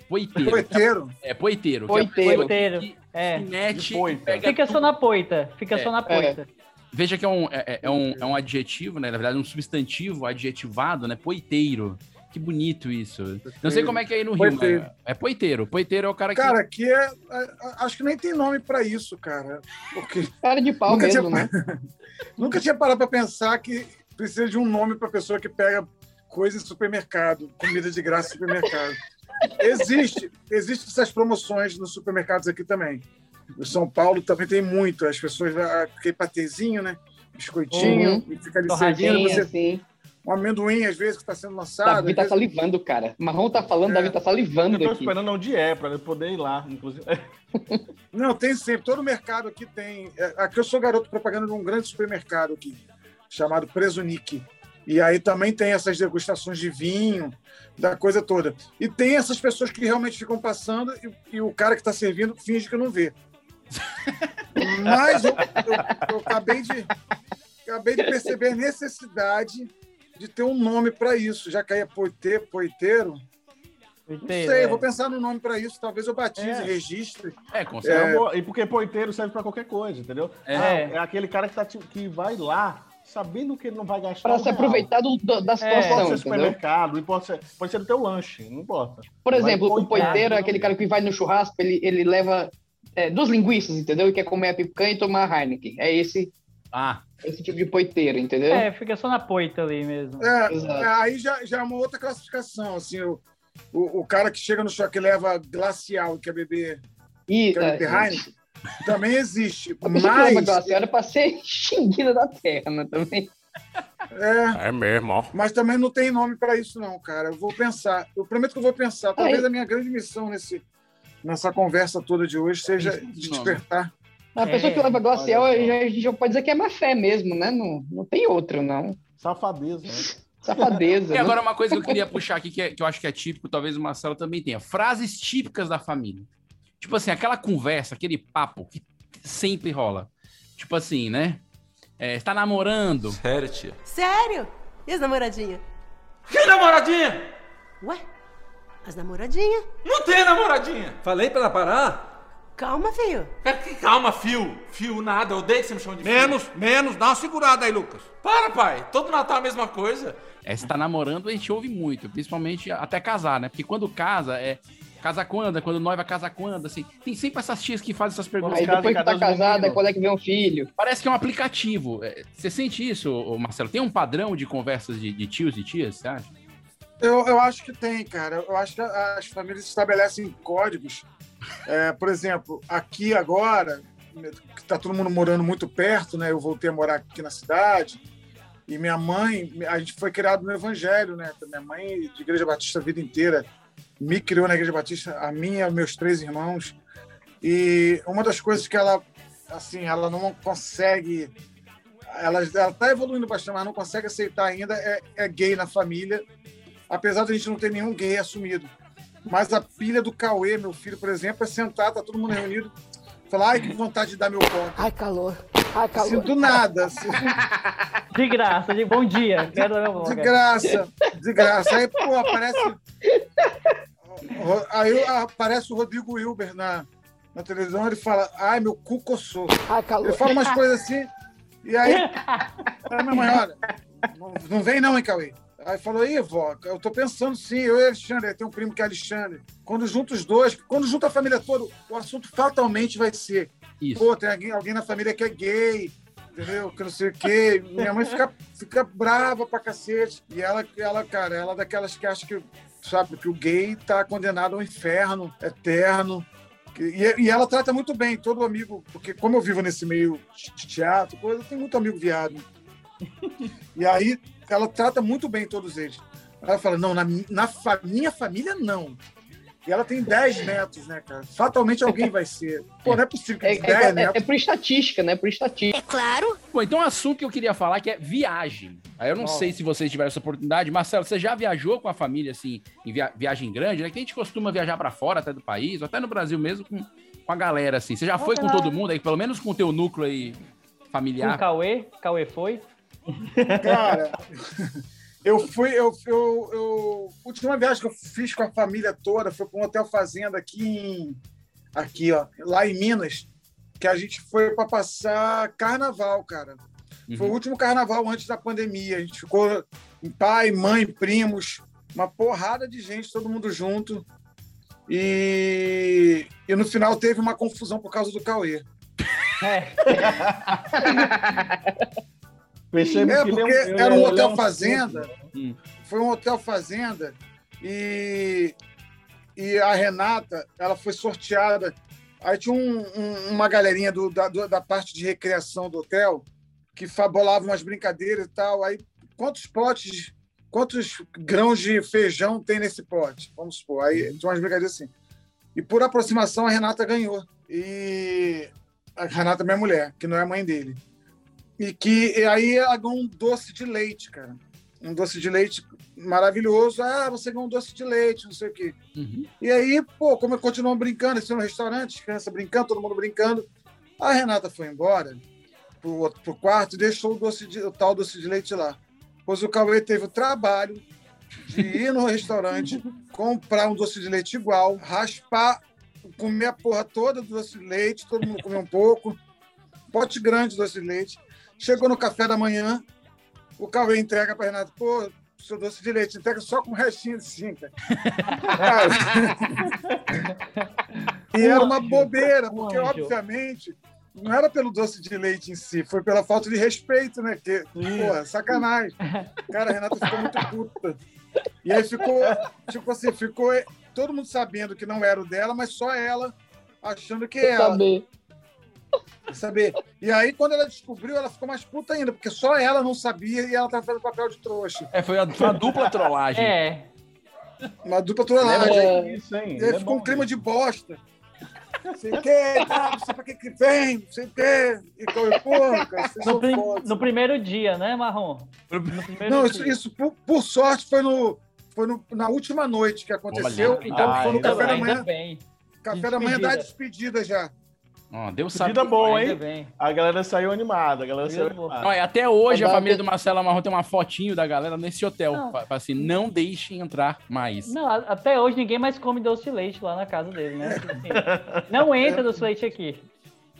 A: Poiteiro.
H: Poiteiro.
A: É poiteiro. que é
E: Poiteiro.
D: Poiteiro.
A: que
D: É.
A: se mete
B: poita.
D: Fica só na poita. Fica
A: É,
D: só na poita.
A: Veja que é um, é, é- é um, é um adjetivo, né? Na verdade, um substantivo adjetivado, né? Poiteiro. Que bonito isso. Não sei como é que é aí no Rio,
H: Poiteiro.
A: mas é poiteiro. Poiteiro é o cara que.
H: Cara, aqui é, é- Acho que nem tem nome pra isso, cara. Porque
E: Cara de pau
H: Nunca
E: mesmo,
H: tinha-
E: né?
H: nunca tinha parado pra pensar que precisa de um nome pra pessoa que pega coisa em supermercado, comida de graça em supermercado. Existe, existem essas promoções nos supermercados aqui também. No São Paulo também tem muito. As pessoas, aquele patezinho, né? Biscoitinho,
E: Uhum.
H: e fica ali servindo. Você,
E: assim.
H: Um amendoim, às vezes, que está sendo lançado.
E: Davi tá
H: vezes-
E: salivando, cara. Marrom tá falando,
H: É.
E: Davi tá salivando
B: Eu tô
E: aqui.
B: esperando onde é, pra eu poder ir lá, inclusive.
H: Não, tem sempre. Todo mercado aqui tem. é, Aqui eu sou garoto propaganda de um grande supermercado aqui, chamado Presunic. E aí também tem essas degustações de vinho, da coisa toda. E tem essas pessoas que realmente ficam passando e, e o cara que está servindo finge que não vê. Mas eu, eu- eu acabei, de, acabei de perceber a necessidade de ter um nome para isso, já que aí é poite, poiteiro. Não
D: Poiteiro,
H: sei,
D: é.
H: vou pensar no nome para isso. Talvez eu batize,
B: É.
H: registre.
A: É, com
B: É. boa- E porque poiteiro serve pra qualquer coisa, entendeu?
A: É.
B: Ah, é aquele cara que, tá, que vai lá sabendo que ele não vai gastar.
E: Pra
B: um
E: se
B: real.
E: aproveitar do- do- da
B: Não
E: situação,
B: é
E: entendeu?
B: supermercado, não importa se, pode ser do teu lanche, não importa.
E: Por
B: Vai
E: exemplo, o
B: poiteiro,
E: é
B: não-
E: aquele cara que vai no churrasco, ele, ele leva é, duas linguiças, entendeu? E quer comer a picanha e tomar a Heineken. É esse,
A: Ah,
E: esse tipo de poiteiro, entendeu?
D: É, fica só na poita ali mesmo.
H: É,
E: Exato.
H: é, aí já, já é uma outra classificação. Assim, o, o, o cara que chega no shopping que leva glacial e quer beber,
E: E
H: quer beber
E: é,
H: Heineken, também existe.
E: a pessoa que leva
H: Mas,
E: glacial é pra ser xinguida da terra, né? Também.
H: é,
F: É mesmo, ó.
H: mas também não tem nome para isso, não, cara. Eu vou pensar. Eu prometo que eu vou pensar. Talvez a minha grande missão nesse, nessa conversa toda de hoje seja despertar.
E: A
D: É,
E: pessoa que leva glacial, a gente já pode dizer que é má fé mesmo, né? Não, não tem outro, não.
B: Safadeza, né?
E: Safadeza.
A: E
E: né?
A: agora uma coisa que eu queria puxar aqui, que, é- que eu acho que é típico, talvez o Marcelo também tenha. Frases típicas da família. Tipo assim, aquela conversa, aquele papo que sempre rola. Tipo assim, né? É, está namorando.
K: Sério, tia?
J: Sério? E as namoradinhas?
F: Que namoradinha?
J: Ué? As namoradinhas?
F: Não tem namoradinha.
K: Falei pra ela parar?
J: Calma, filho.
F: Cara, que- Calma, fio. Fio nada. Eu odeio que você me chama de fio.
L: Menos, menos, dá uma segurada aí, Lucas.
F: Para, pai. Todo Natal é a mesma coisa.
A: É, se tá namorando, a gente ouve muito, principalmente até casar, né? Porque quando casa, é. Casa quando? É Quando noiva casa quando? Assim, tem sempre essas tias que fazem essas perguntas.
E: Aí depois que tá casada,
B: meninos?
E: quando é que vem um filho?
A: Parece que é um aplicativo. É, Você sente isso, Marcelo? Tem um padrão de conversas de, de tios e tias, você acha?
H: Eu, eu acho que tem, cara. Eu acho que as famílias estabelecem códigos. É, por exemplo, aqui agora, que tá todo mundo morando muito perto, né? Eu voltei a morar aqui na cidade. E minha mãe, a gente foi criado no Evangelho, né? Minha mãe, de Igreja Batista a vida inteira, me criou na Igreja Batista, a minha, meus três irmãos. E uma das coisas que ela, assim, ela não consegue. Ela, ela tá evoluindo bastante, mas não consegue aceitar ainda é, é gay na família, apesar de a gente não ter nenhum gay assumido. Mas a pilha do Cauê, meu filho, por exemplo, é sentar, tá todo mundo reunido, falar, ai, que vontade de dar meu ponto.
G: Ai, calor. Ai, calor.
H: Assim, do nada. Assim,
D: De graça, de bom dia. Quero dar meu
H: de
D: voto.
H: graça, de graça. Aí, pô, aparece. Aí aparece o Rodrigo Wilber na, na televisão, ele fala, ai, meu cu coçou.
G: Ai, calor.
H: Ele fala umas coisas assim, e aí. Aí minha mãe, olha, não, não vem não, hein, Cauê? Aí falou, ih, vó, eu tô pensando sim, eu e Alexandre, tem um primo que é Alexandre. Quando junta os dois, quando junta a família toda, o assunto fatalmente vai ser.
A: Isso.
H: Pô, tem alguém, alguém na família que é gay, entendeu? Que não sei o quê. Minha mãe fica, fica brava pra cacete. E ela, ela, cara, ela é daquelas que acha que, sabe, que o gay tá condenado ao inferno eterno. E, e ela trata muito bem todo amigo, porque como eu vivo nesse meio de teatro, coisa, eu tenho muito amigo viado. E aí ela trata muito bem todos eles. Ela fala, não, na, na fa- minha família, não. E ela tem 10 netos, né, cara? Fatalmente alguém vai ser. Pô, não é possível que
E: É,
H: de 10
E: é, é,
H: netos.
E: é por estatística, né? Por estatística.
I: É claro.
A: Bom, então um assunto que eu queria falar que é viagem. Aí eu não
E: Nossa.
A: sei se vocês tiveram essa oportunidade. Marcelo, você já viajou com a família, assim, em via- viagem grande, né? Que a gente costuma viajar pra fora até do país, ou até no Brasil mesmo, com, com a galera, assim. Você já foi com todo mundo aí, pelo menos com o teu núcleo aí
D: Com o
A: familiar?
D: Cauê, Cauê foi.
H: Cara, eu fui. Eu, eu, eu- a última viagem que eu fiz com a família toda foi para um hotel fazenda aqui em. Aqui, ó, lá em Minas, que a gente foi para passar carnaval, cara. Foi o último carnaval antes da pandemia. A gente ficou pai, mãe, primos, uma porrada de gente, todo mundo junto. E, e no final teve uma confusão por causa do Cauê.
D: É.
B: Percebe
H: É,
B: ele
H: porque
B: é um-
H: era um
B: é
H: hotel
B: um
H: fazenda.
A: Hum.
H: Foi um hotel fazenda e, e a Renata, ela foi sorteada. Aí tinha um- um- uma galerinha do- da, do- da parte de recreação do hotel que fabolava umas brincadeiras e tal. Aí, quantos potes, quantos grãos de feijão tem nesse pote? Vamos supor. Aí tinha umas brincadeiras assim. E por aproximação, a Renata ganhou. E a Renata é minha mulher, que não é a mãe dele. E que e aí ela ganhou um doce de leite, cara. Um doce de leite maravilhoso. Ah, você ganhou um doce de leite, não sei o quê.
A: Uhum.
H: E aí, pô, como eu continuo brincando, assim, no restaurante, as crianças brincando, todo mundo brincando. A Renata foi embora pro, pro quarto e deixou o, doce de, o tal doce de leite lá. Pois o Cauê teve o trabalho de ir no restaurante, comprar um doce de leite igual, raspar, comer a porra toda do doce de leite, todo mundo comeu um pouco, pote grande de doce de leite. Chegou no café da manhã, o Cauê entrega para Renato, pô, seu doce de leite, entrega só com um restinho assim, cara. e era uma bobeira, porque obviamente não era pelo doce de leite em si, foi pela falta de respeito, né? Que, porra, sacanagem. Cara, a Renata ficou muito puta. E aí ficou, tipo assim, ficou todo mundo sabendo que não era o dela, mas só ela achando que
E: Sem
H: era.
E: saber.
H: Saber. E aí, quando ela descobriu, ela ficou mais puta ainda, porque só ela não sabia e ela tava fazendo papel de trouxa.
A: É, foi a, foi a dupla trollagem.
D: É.
H: Uma dupla trollagem.
B: É isso, hein?
H: E
B: Ele
H: aí
B: é
H: ficou um clima de bosta. Não sei o quê, tá, não sei pra que que vem, não sei o quê. E eu, pô, cara,
D: No, prim- no primeiro dia, né, Marrom? No primeiro
H: Não, isso, isso por, por sorte foi, no, foi no- na última noite que aconteceu.
A: Olha,
H: então
B: ah,
H: foi no
B: ainda
H: café da manhã.
D: bem.
H: Café da manhã da
D: Despedida.
H: despedida já.
A: Ó, Deus
B: Vida
A: sabe.
B: boa,
D: Ainda
B: hein?
D: bem.
B: A galera saiu animada, a galera
D: Vida
B: saiu
D: boa.
B: animada.
A: Olha, até hoje a família do Marcelo Amarro tem uma fotinho da galera nesse hotel.
D: Não.
A: Assim, não deixem entrar mais.
D: Não, até hoje ninguém mais come doce de leite lá na casa dele, né? Tipo assim, não entra doce de leite aqui.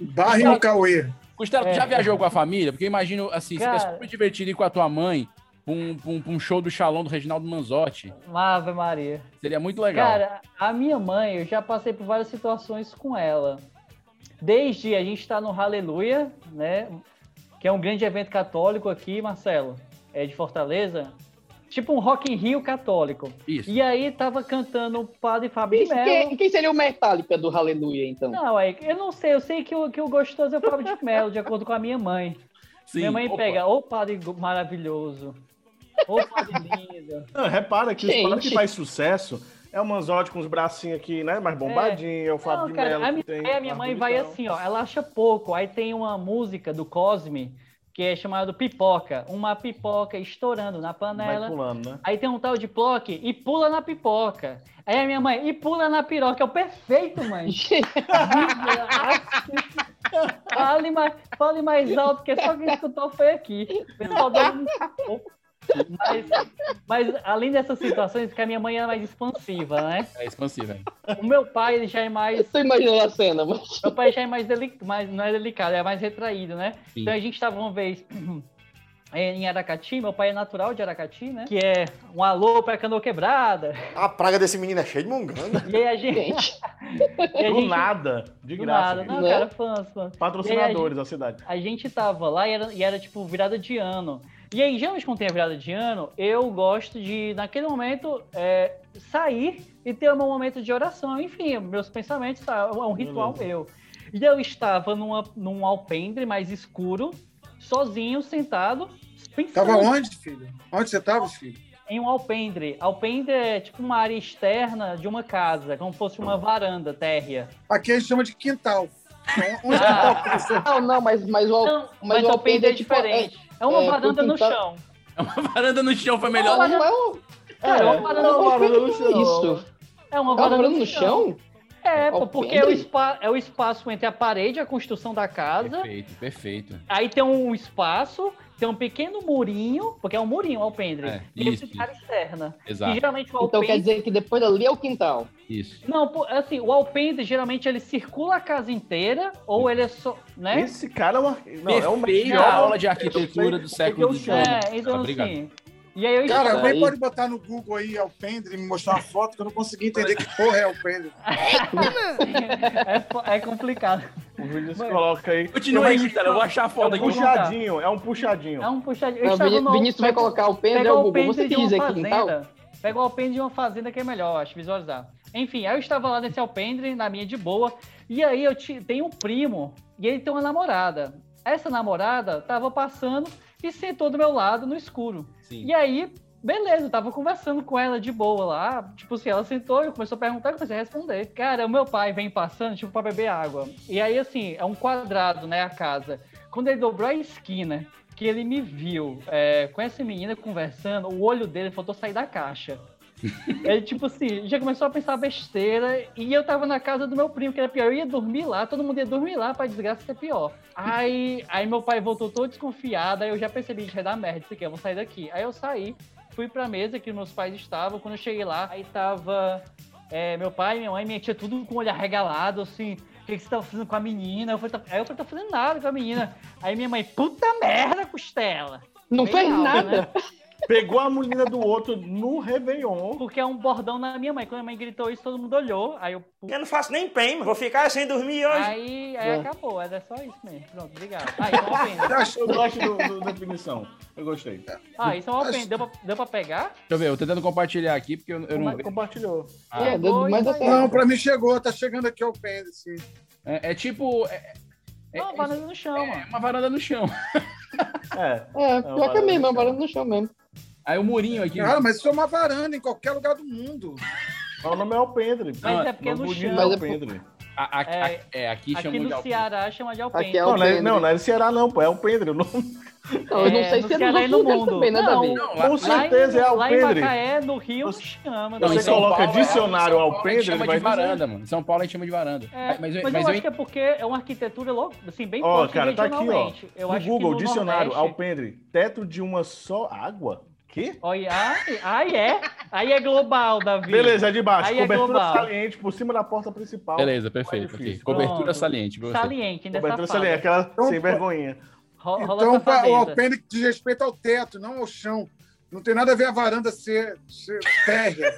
H: Barrem o Cauê.
A: Costela, tu
D: É.
A: já viajou com a família? Porque eu imagino, assim,
D: Cara.
A: super divertido ir com a tua mãe pra um, pra um- pra um show do Shalom do Reginaldo Manzotti.
D: Ave Maria.
A: Seria muito legal.
D: Cara, a minha mãe, eu já passei por várias situações com ela. Desde a gente estar no Hallelujah, né? Que é um grande evento católico aqui, Marcelo. É de Fortaleza. Tipo um Rock in Rio católico.
A: Isso.
D: E aí tava cantando o padre Fábio de
E: Quem,
D: Mello.
E: quem- quem seria o Metallica do Aleluia, então?
D: Não, aí, eu não sei, eu sei que o, que o gostoso é o Fábio de Mello, de acordo com a minha mãe.
A: Sim,
D: minha mãe
A: opa.
D: pega, ô padre maravilhoso, ô padre lindo.
B: Não, repara que os
D: Gente.
B: padres que faz sucesso é o Manzotti com os bracinhos aqui, né? Mais bombadinho, é, o Fábio
D: Não,
B: de
D: cara,
B: Mello
D: a minha,
B: tem.
D: aí a minha mãe vai assim, ó, ela acha pouco. Aí tem uma música do Cosme, que é chamada Pipoca. Uma pipoca estourando na panela.
B: Vai pulando, né?
D: Aí tem um tal de Plock e pula na pipoca. Aí a minha mãe, e pula na piroca. É o perfeito, mãe. fale, mais, fale mais alto, porque só quem escutou foi aqui. O pessoal escutou. Mas, mas além dessas situações, que a minha mãe é mais expansiva, né?
A: É expansivo, é.
D: O meu pai ele já é mais.
E: Tô imaginando a cena, mas.
D: Meu pai já é mais delicado, mais, não é delicado, é mais retraído, né?
A: Sim.
D: Então a gente estava uma vez eh, em Aracati, meu pai é natural de Aracati, né? Que é um alô pra Canoa Quebrada.
M: A praga desse menino é cheia de munganga.
D: E aí a gente. e a
B: Do
D: gente-
B: nada, de
D: do
B: graça.
D: nada. Não,
B: né?
D: cara, fãs, fãs.
B: Patrocinadores da cidade.
D: A gente tava lá e era, e era tipo virada de ano. E aí, geralmente, quando tem a virada de ano, eu gosto de, naquele momento, é, sair e ter um momento de oração. Enfim, meus pensamentos, tá, é um ritual meu. E eu estava numa, num alpendre mais escuro, sozinho, sentado, pensando.
H: Tava onde, filho? Onde você tava, filho?
D: Em um alpendre. Alpendre é tipo uma área externa de uma casa, como fosse uma varanda térrea.
H: Aqui a gente chama de quintal. Onde
D: Ah.
H: que tá
E: Não, não, mas, mas o,
D: Não,
E: mas
D: mas
E: o alpendre
D: alpendre é
E: tipo,
D: diferente. É uma
E: é,
D: varanda no
E: quintal-
D: chão.
A: É uma varanda no chão, foi melhor.
E: Não, não é
D: Cara, é uma
B: É,
D: varanda
B: é uma
D: no
B: varanda no
D: chão.
B: chão.
E: Isso.
D: É uma
E: É uma
D: varanda
E: varanda no chão?
D: É, pô, porque é o, é o espaço entre a parede e a construção da casa.
A: Perfeito, perfeito.
D: Aí tem um espaço, tem um pequeno murinho, porque é um murinho o alpendre.
A: É,
D: e
A: isso,
D: esse área externa.
A: Exato.
D: E geralmente o
E: Então
D: alpendre...
E: quer dizer que depois ali é o quintal.
A: Isso.
D: Não, assim, o alpendre geralmente ele circula a casa inteira, ou ele é só, né?
B: Esse cara é uma. Não, é uma
A: Perfeita
D: Não.
A: aula de arquitetura do século
B: chamo.
D: É, então
A: Obrigado.
D: assim... E aí eu
H: Cara,
E: Aí-
H: alguém pode botar no Google aí alpendre e me mostrar uma foto que eu não consegui entender que porra é alpendre.
D: é, é complicado.
B: O se coloca aí.
A: Continua aí, Mistela, eu vou achar a
B: É
A: foto
B: um
A: aqui.
B: puxadinho, é um puxadinho.
D: É um puxadinho. Eu
E: Não,
D: estava
E: Vini-
D: no-
E: Vinícius vai
D: pega-
E: colocar alpendre, é o
D: o
E: Google. Você diz aqui, quintal?
D: fazenda. Pega o alpendre de uma fazenda que é melhor, acho, visualizar. Enfim, aí eu estava lá nesse alpendre, na minha de boa, e aí eu tenho um primo, e ele tem uma namorada. Essa namorada tava passando e sentou do meu lado no escuro.
A: Sim.
D: E aí, beleza, eu tava conversando com ela de boa lá. Tipo assim, ela sentou e começou a perguntar, eu comecei a responder. Cara, o meu pai vem passando, tipo, pra beber água. E aí, assim, é um quadrado, né, a casa. Quando ele dobrou a esquina, que ele me viu é, com essa menina conversando, o olho dele faltou sair da caixa. Ele, tipo assim, já começou a pensar besteira e eu tava na casa do meu primo, que era pior. Eu ia dormir lá, todo mundo ia dormir lá pra desgraça ser pior. Aí, aí meu pai voltou todo desconfiado, aí eu já percebi que vai dar merda isso aqui, eu vou sair daqui. Aí eu saí, fui pra mesa que meus pais estavam. Quando eu cheguei lá, aí tava é, meu pai, minha mãe, minha tia, tudo com o olho arregalado, assim. O que, que você tava fazendo com a menina? Eu falei, tá... Aí eu falei, tá fazendo nada com a menina. Aí minha mãe, puta merda, Costela.
E: Não
D: Bem
E: fez
D: alto,
E: nada.
D: né?
B: Pegou a menina do outro no Réveillon.
D: Porque é um bordão na minha mãe. Quando a mãe gritou isso, todo mundo olhou. Aí eu.
M: Eu não faço nem PEM, vou ficar sem dormir hoje.
D: Aí, aí
B: É.
D: acabou, era só isso mesmo. Pronto, obrigado. Ah, isso é um alpendre.
B: Eu gosto do, do- da definição. Eu gostei.
D: Ah, isso é um alpendre. Deu pra, deu pra pegar?
A: Deixa eu ver, eu tô tentando compartilhar aqui porque eu, eu não.
B: Compa- Compartilhou.
A: Ah,
E: É, deu até.
D: aí.
H: Não, pra mim chegou, tá chegando aqui alpendre, sim.
A: é, é tipo. É, é-
D: Não, varanda no chão,
A: é
D: mano.
A: uma varanda no chão.
B: É.
E: É, pior que é mesmo, é uma varanda no chão mesmo.
A: Aí o murinho aqui.
H: Cara, mas isso é uma varanda em qualquer lugar do mundo.
B: O nome é Alpendre.
D: Mas é porque é no chão.
B: é
E: Mas é
B: Alpendre.
A: A- a-
D: É,
A: a- é, aqui,
D: Aqui no. Ceará chama de alpendre.
E: Aqui é
B: Não, não é, não, não é do Ceará, não, pô. É Alpendre. o nome.
E: Não, eu não
D: É,
E: sei se é
D: Ceará
E: nos outros
D: no
E: lugares
D: mundo.
E: também, nada a
D: Não.
A: Não, lá,
B: Com certeza
D: em,
B: é
D: lá em
B: Alpendre.
D: Macaé, no Rio, chama.
A: Não,
B: Você
A: em São
B: coloca
A: Paulo é-
B: dicionário
A: Paulo
B: alpendre,
A: chama de
B: vai dizer.
A: varanda, mano. Em São Paulo a gente chama de varanda.
D: É,
A: mas eu,
D: mas,
A: mas
D: eu
A: eu
D: acho que é porque é uma arquitetura logo, assim, bem
B: Ó,
D: forte
B: cara, tá aqui, ó.
D: Eu
B: no
D: acho que
B: Google,
D: no
B: dicionário,
D: Nordeste-
B: Alpendre. Teto de uma só água? Que?
D: Olha, ai, ai, é. Aí é global, Davi.
B: Beleza, é de baixo.
D: Aí é
B: Cobertura
D: global.
B: saliente por cima da porta principal.
A: Beleza, perfeito. Cobertura saliente. você.
D: Saliente, ainda
B: Cobertura
D: safada.
B: saliente, aquela
H: Então,
B: sem
H: pô.
B: vergonhinha.
D: Ro- Rola
H: Então, pa- o alpendre diz respeito ao teto, não ao chão. Não tem nada a ver a varanda ser, ser térrea.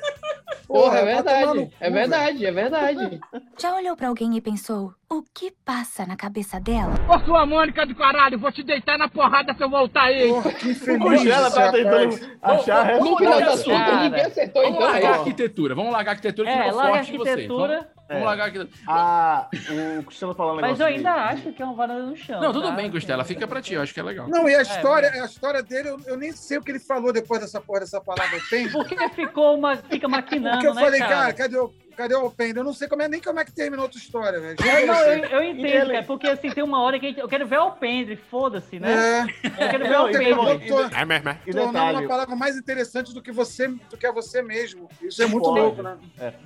E: Porra, é verdade.
H: cu,
E: É verdade, é verdade.
N: Já olhou pra alguém e pensou, o que passa na cabeça dela?
C: Ô, sua Mônica do caralho, vou te deitar na porrada se eu voltar aí.
H: Porra, que.
B: Gela
H: esse
B: tá tentando achar a
A: Vamos
E: final contas, ninguém acertou,
A: Vamos
E: então,
A: largar a arquitetura. Vamos largar a arquitetura que
D: É, a
A: forte em você.
D: arquitetura.
A: Vamos, vamos largar a arquitetura.
B: Ah, o Cristiano falando um
D: Mas eu
B: negócio
D: ainda
B: de-
D: acho que é uma varanda no chão.
A: Não, tudo
D: tá?
A: bem, Costela. Fica pra ti. Eu acho que é legal.
H: Não, e a
D: É,
H: história, a história dele, eu, eu nem sei o que ele falou depois dessa porra dessa palavra tem.
D: Porque ficou uma, fica maquinando,
H: Porque eu
D: né,
H: falei,
D: cara,
H: cadê o, cadê o Open? Eu não sei como é, nem como é que terminou a outra história, velho.
D: É, não, eu, eu entendo, cara, porque assim, tem uma hora que a gente- eu quero ver o Pendre, foda-se, né?
H: É,
D: Eu quero ver o
B: e
H: eu
B: tem-
D: Pendre.
H: tô
L: É é.
B: Detalhe,
H: uma palavra mais interessante do que você, do que é você mesmo. Isso é muito louco, né?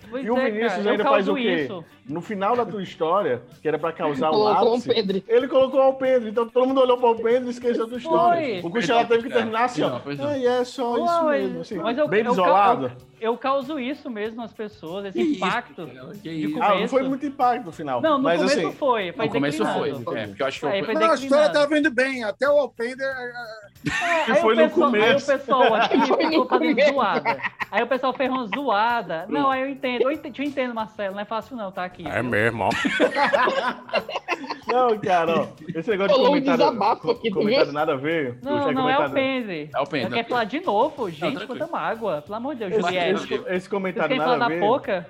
D: Pois
B: E o
D: é,
B: Vinícius ainda faz o quê?
D: isso.
B: No final da tua história, que era pra causar o
E: Colocou um
B: ápice,
E: Pedro.
B: ele colocou o Alpendre. Então todo mundo olhou para o Pedro e esqueceu da história.
D: Foi.
B: O Cristiano teve que terminar assim, ó. Ah, e é só isso mesmo.
D: mas-
B: Assim, bem isolado.
D: Eu causo isso mesmo nas pessoas, esse
A: Que isso,
D: impacto.
A: Costela, que
D: de
A: isso.
B: Ah, não foi muito impacto no final.
D: Não, no
B: mas,
D: começo
B: assim,
D: foi. Foi
A: No começo foi. É, porque eu acho que
D: Aí
A: eu...
D: foi
H: Não, a história
D: declinando.
H: tava indo bem, até o Alpender.
D: É,
B: que
D: aí
B: foi
D: o
B: no
D: pessoal, Aí o
B: começo.
D: pessoal aqui
E: no
D: ficou fazendo
E: começo.
D: zoada. Aí o pessoal fez uma zoada. Não, aí eu entendo. Eu entendo, eu entendo, Marcelo. Não é fácil não, tá aqui.
L: É mesmo, ó.
B: Não, cara, ó. Esse negócio de
E: um
B: comentário,
E: desabafo
B: co-
E: aqui,
B: comentário
E: viu?
B: nada a ver.
D: Não, não é o Pendre.
A: É o é o
D: quero falar de novo, gente, quanta mágoa. Pelo amor de Deus, Juliette.
B: Esse, esse comentário nada a ver.
D: pouca?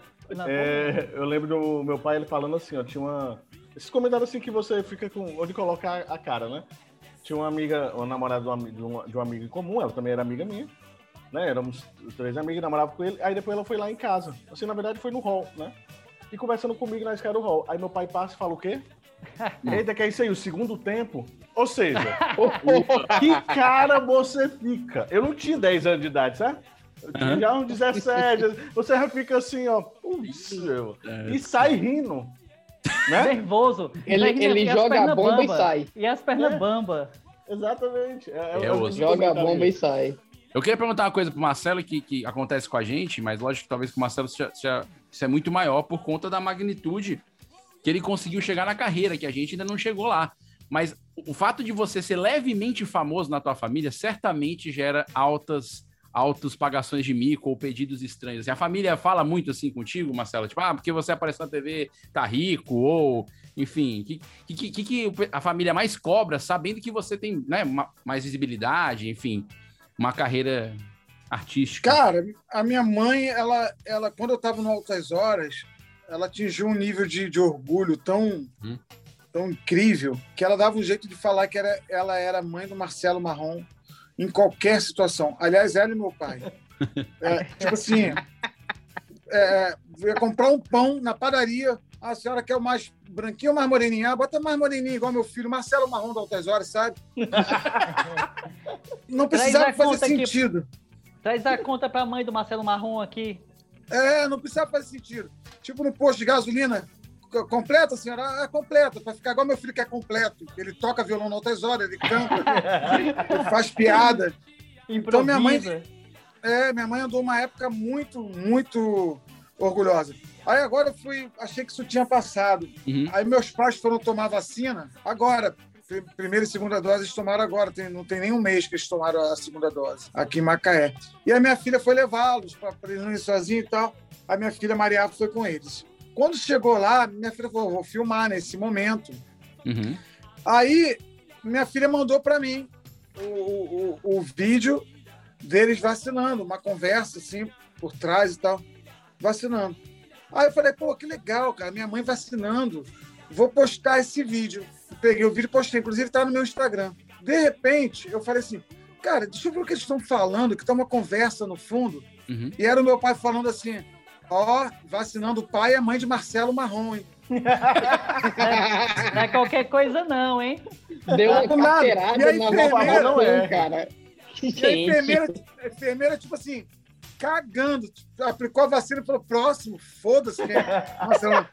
B: É, eu lembro do meu pai ele falando assim, ó, tinha uma. Esses comentários assim que você fica com. onde colocar a cara, né? Tinha uma amiga, uma namorada de uma, de uma, de uma amiga em comum, ela também era amiga minha, né? Éramos três amigas, namorava com ele, aí depois ela foi lá em casa. Assim, na verdade, foi no hall, né? E conversando comigo na escada do hall. Aí meu pai passa e fala o quê? Eita, que é isso aí, o segundo tempo? Ou seja, que cara você fica? Eu não tinha 10 anos de idade, certo?
A: Aham.
B: já uns 17, você já fica assim, ó, putz, meu,
A: É.
B: e sai rindo, né?
D: Nervoso.
E: Ele- ele
D: e as
E: joga a
D: pernas
E: bomba e sai.
D: E as pernas
B: É.
D: bamba.
B: Exatamente. É,
A: É, osso.
E: Joga a bomba e sai.
A: Eu queria perguntar uma coisa pro Marcelo que, que acontece com a gente, mas lógico que talvez com o Marcelo seja, seja- isso é muito maior por conta da magnitude que ele conseguiu chegar na carreira, que a gente ainda não chegou lá. Mas o fato de você ser levemente famoso na tua família certamente gera altas altas pagações de mico ou pedidos estranhos. Assim, a família fala muito assim contigo, Marcelo, tipo, ah, porque você apareceu na TV, tá rico, ou, enfim, que que, que, que a família mais cobra, sabendo que você tem né, ma- mais visibilidade, enfim, uma carreira artística.
H: Cara, a minha mãe, ela, ela quando eu tava no Altas Horas, ela atingiu um nível de, de orgulho tão,
A: Hum.
H: tão incrível que ela dava um jeito de falar que era, ela era mãe do Marcelo Marrom em qualquer situação. Aliás, ela e meu pai. É, tipo assim, é, eu ia comprar um pão na padaria. Ah, a senhora quer o mais branquinho ou mais moreninho? Ah, bota mais moreninho, igual meu filho, Marcelo Marrom do Altas Horas, sabe? Não precisava
D: a
H: fazer
D: conta aqui.
H: sentido.
D: Traz a conta pra mãe do Marcelo Marrom aqui.
H: É, não precisava fazer sentido. Tipo no posto de gasolina, completa, senhora? Ah, É completa, para ficar igual meu filho que é completo. Ele toca violão na altas horas, ele canta, ele faz piada. Então minha mãe,
D: Improvisa.
H: é, minha mãe andou uma época muito, muito orgulhosa. Aí agora eu fui, achei que isso tinha passado.
A: Uhum.
H: Aí meus pais foram tomar vacina agora. Pri- Primeira e segunda dose eles tomaram agora, tem- não tem nem um mês que eles tomaram a segunda dose, aqui em Macaé. E a minha filha foi levá-los para eles não ir sozinhos e tal. A minha filha Maria foi com eles. Quando chegou lá, minha filha falou: vou filmar nesse momento.
A: Uhum.
H: Aí minha filha mandou para mim o, o, o- vídeo deles vacinando, uma conversa assim por trás e tal, vacinando. Aí eu falei, pô, que legal, cara, minha mãe vacinando. Vou postar esse vídeo. Peguei o vídeo e postei, inclusive tá no meu Instagram. De repente, eu falei assim, cara, deixa eu ver o que eles estão falando, que tá uma conversa no fundo.
A: Uhum.
H: E era o meu pai falando assim, ó, vacinando o pai e a mãe de Marcelo Marrom, hein?
D: Não é qualquer coisa não, hein?
E: Deu uma carteirada
H: E a
E: na
H: enfermeira-
E: não
B: é.
E: cara.
H: E a enfermeira, a enfermeira, tipo assim, cagando, tipo, aplicou a vacina e falou: próximo, foda-se. quem é. Marcelo.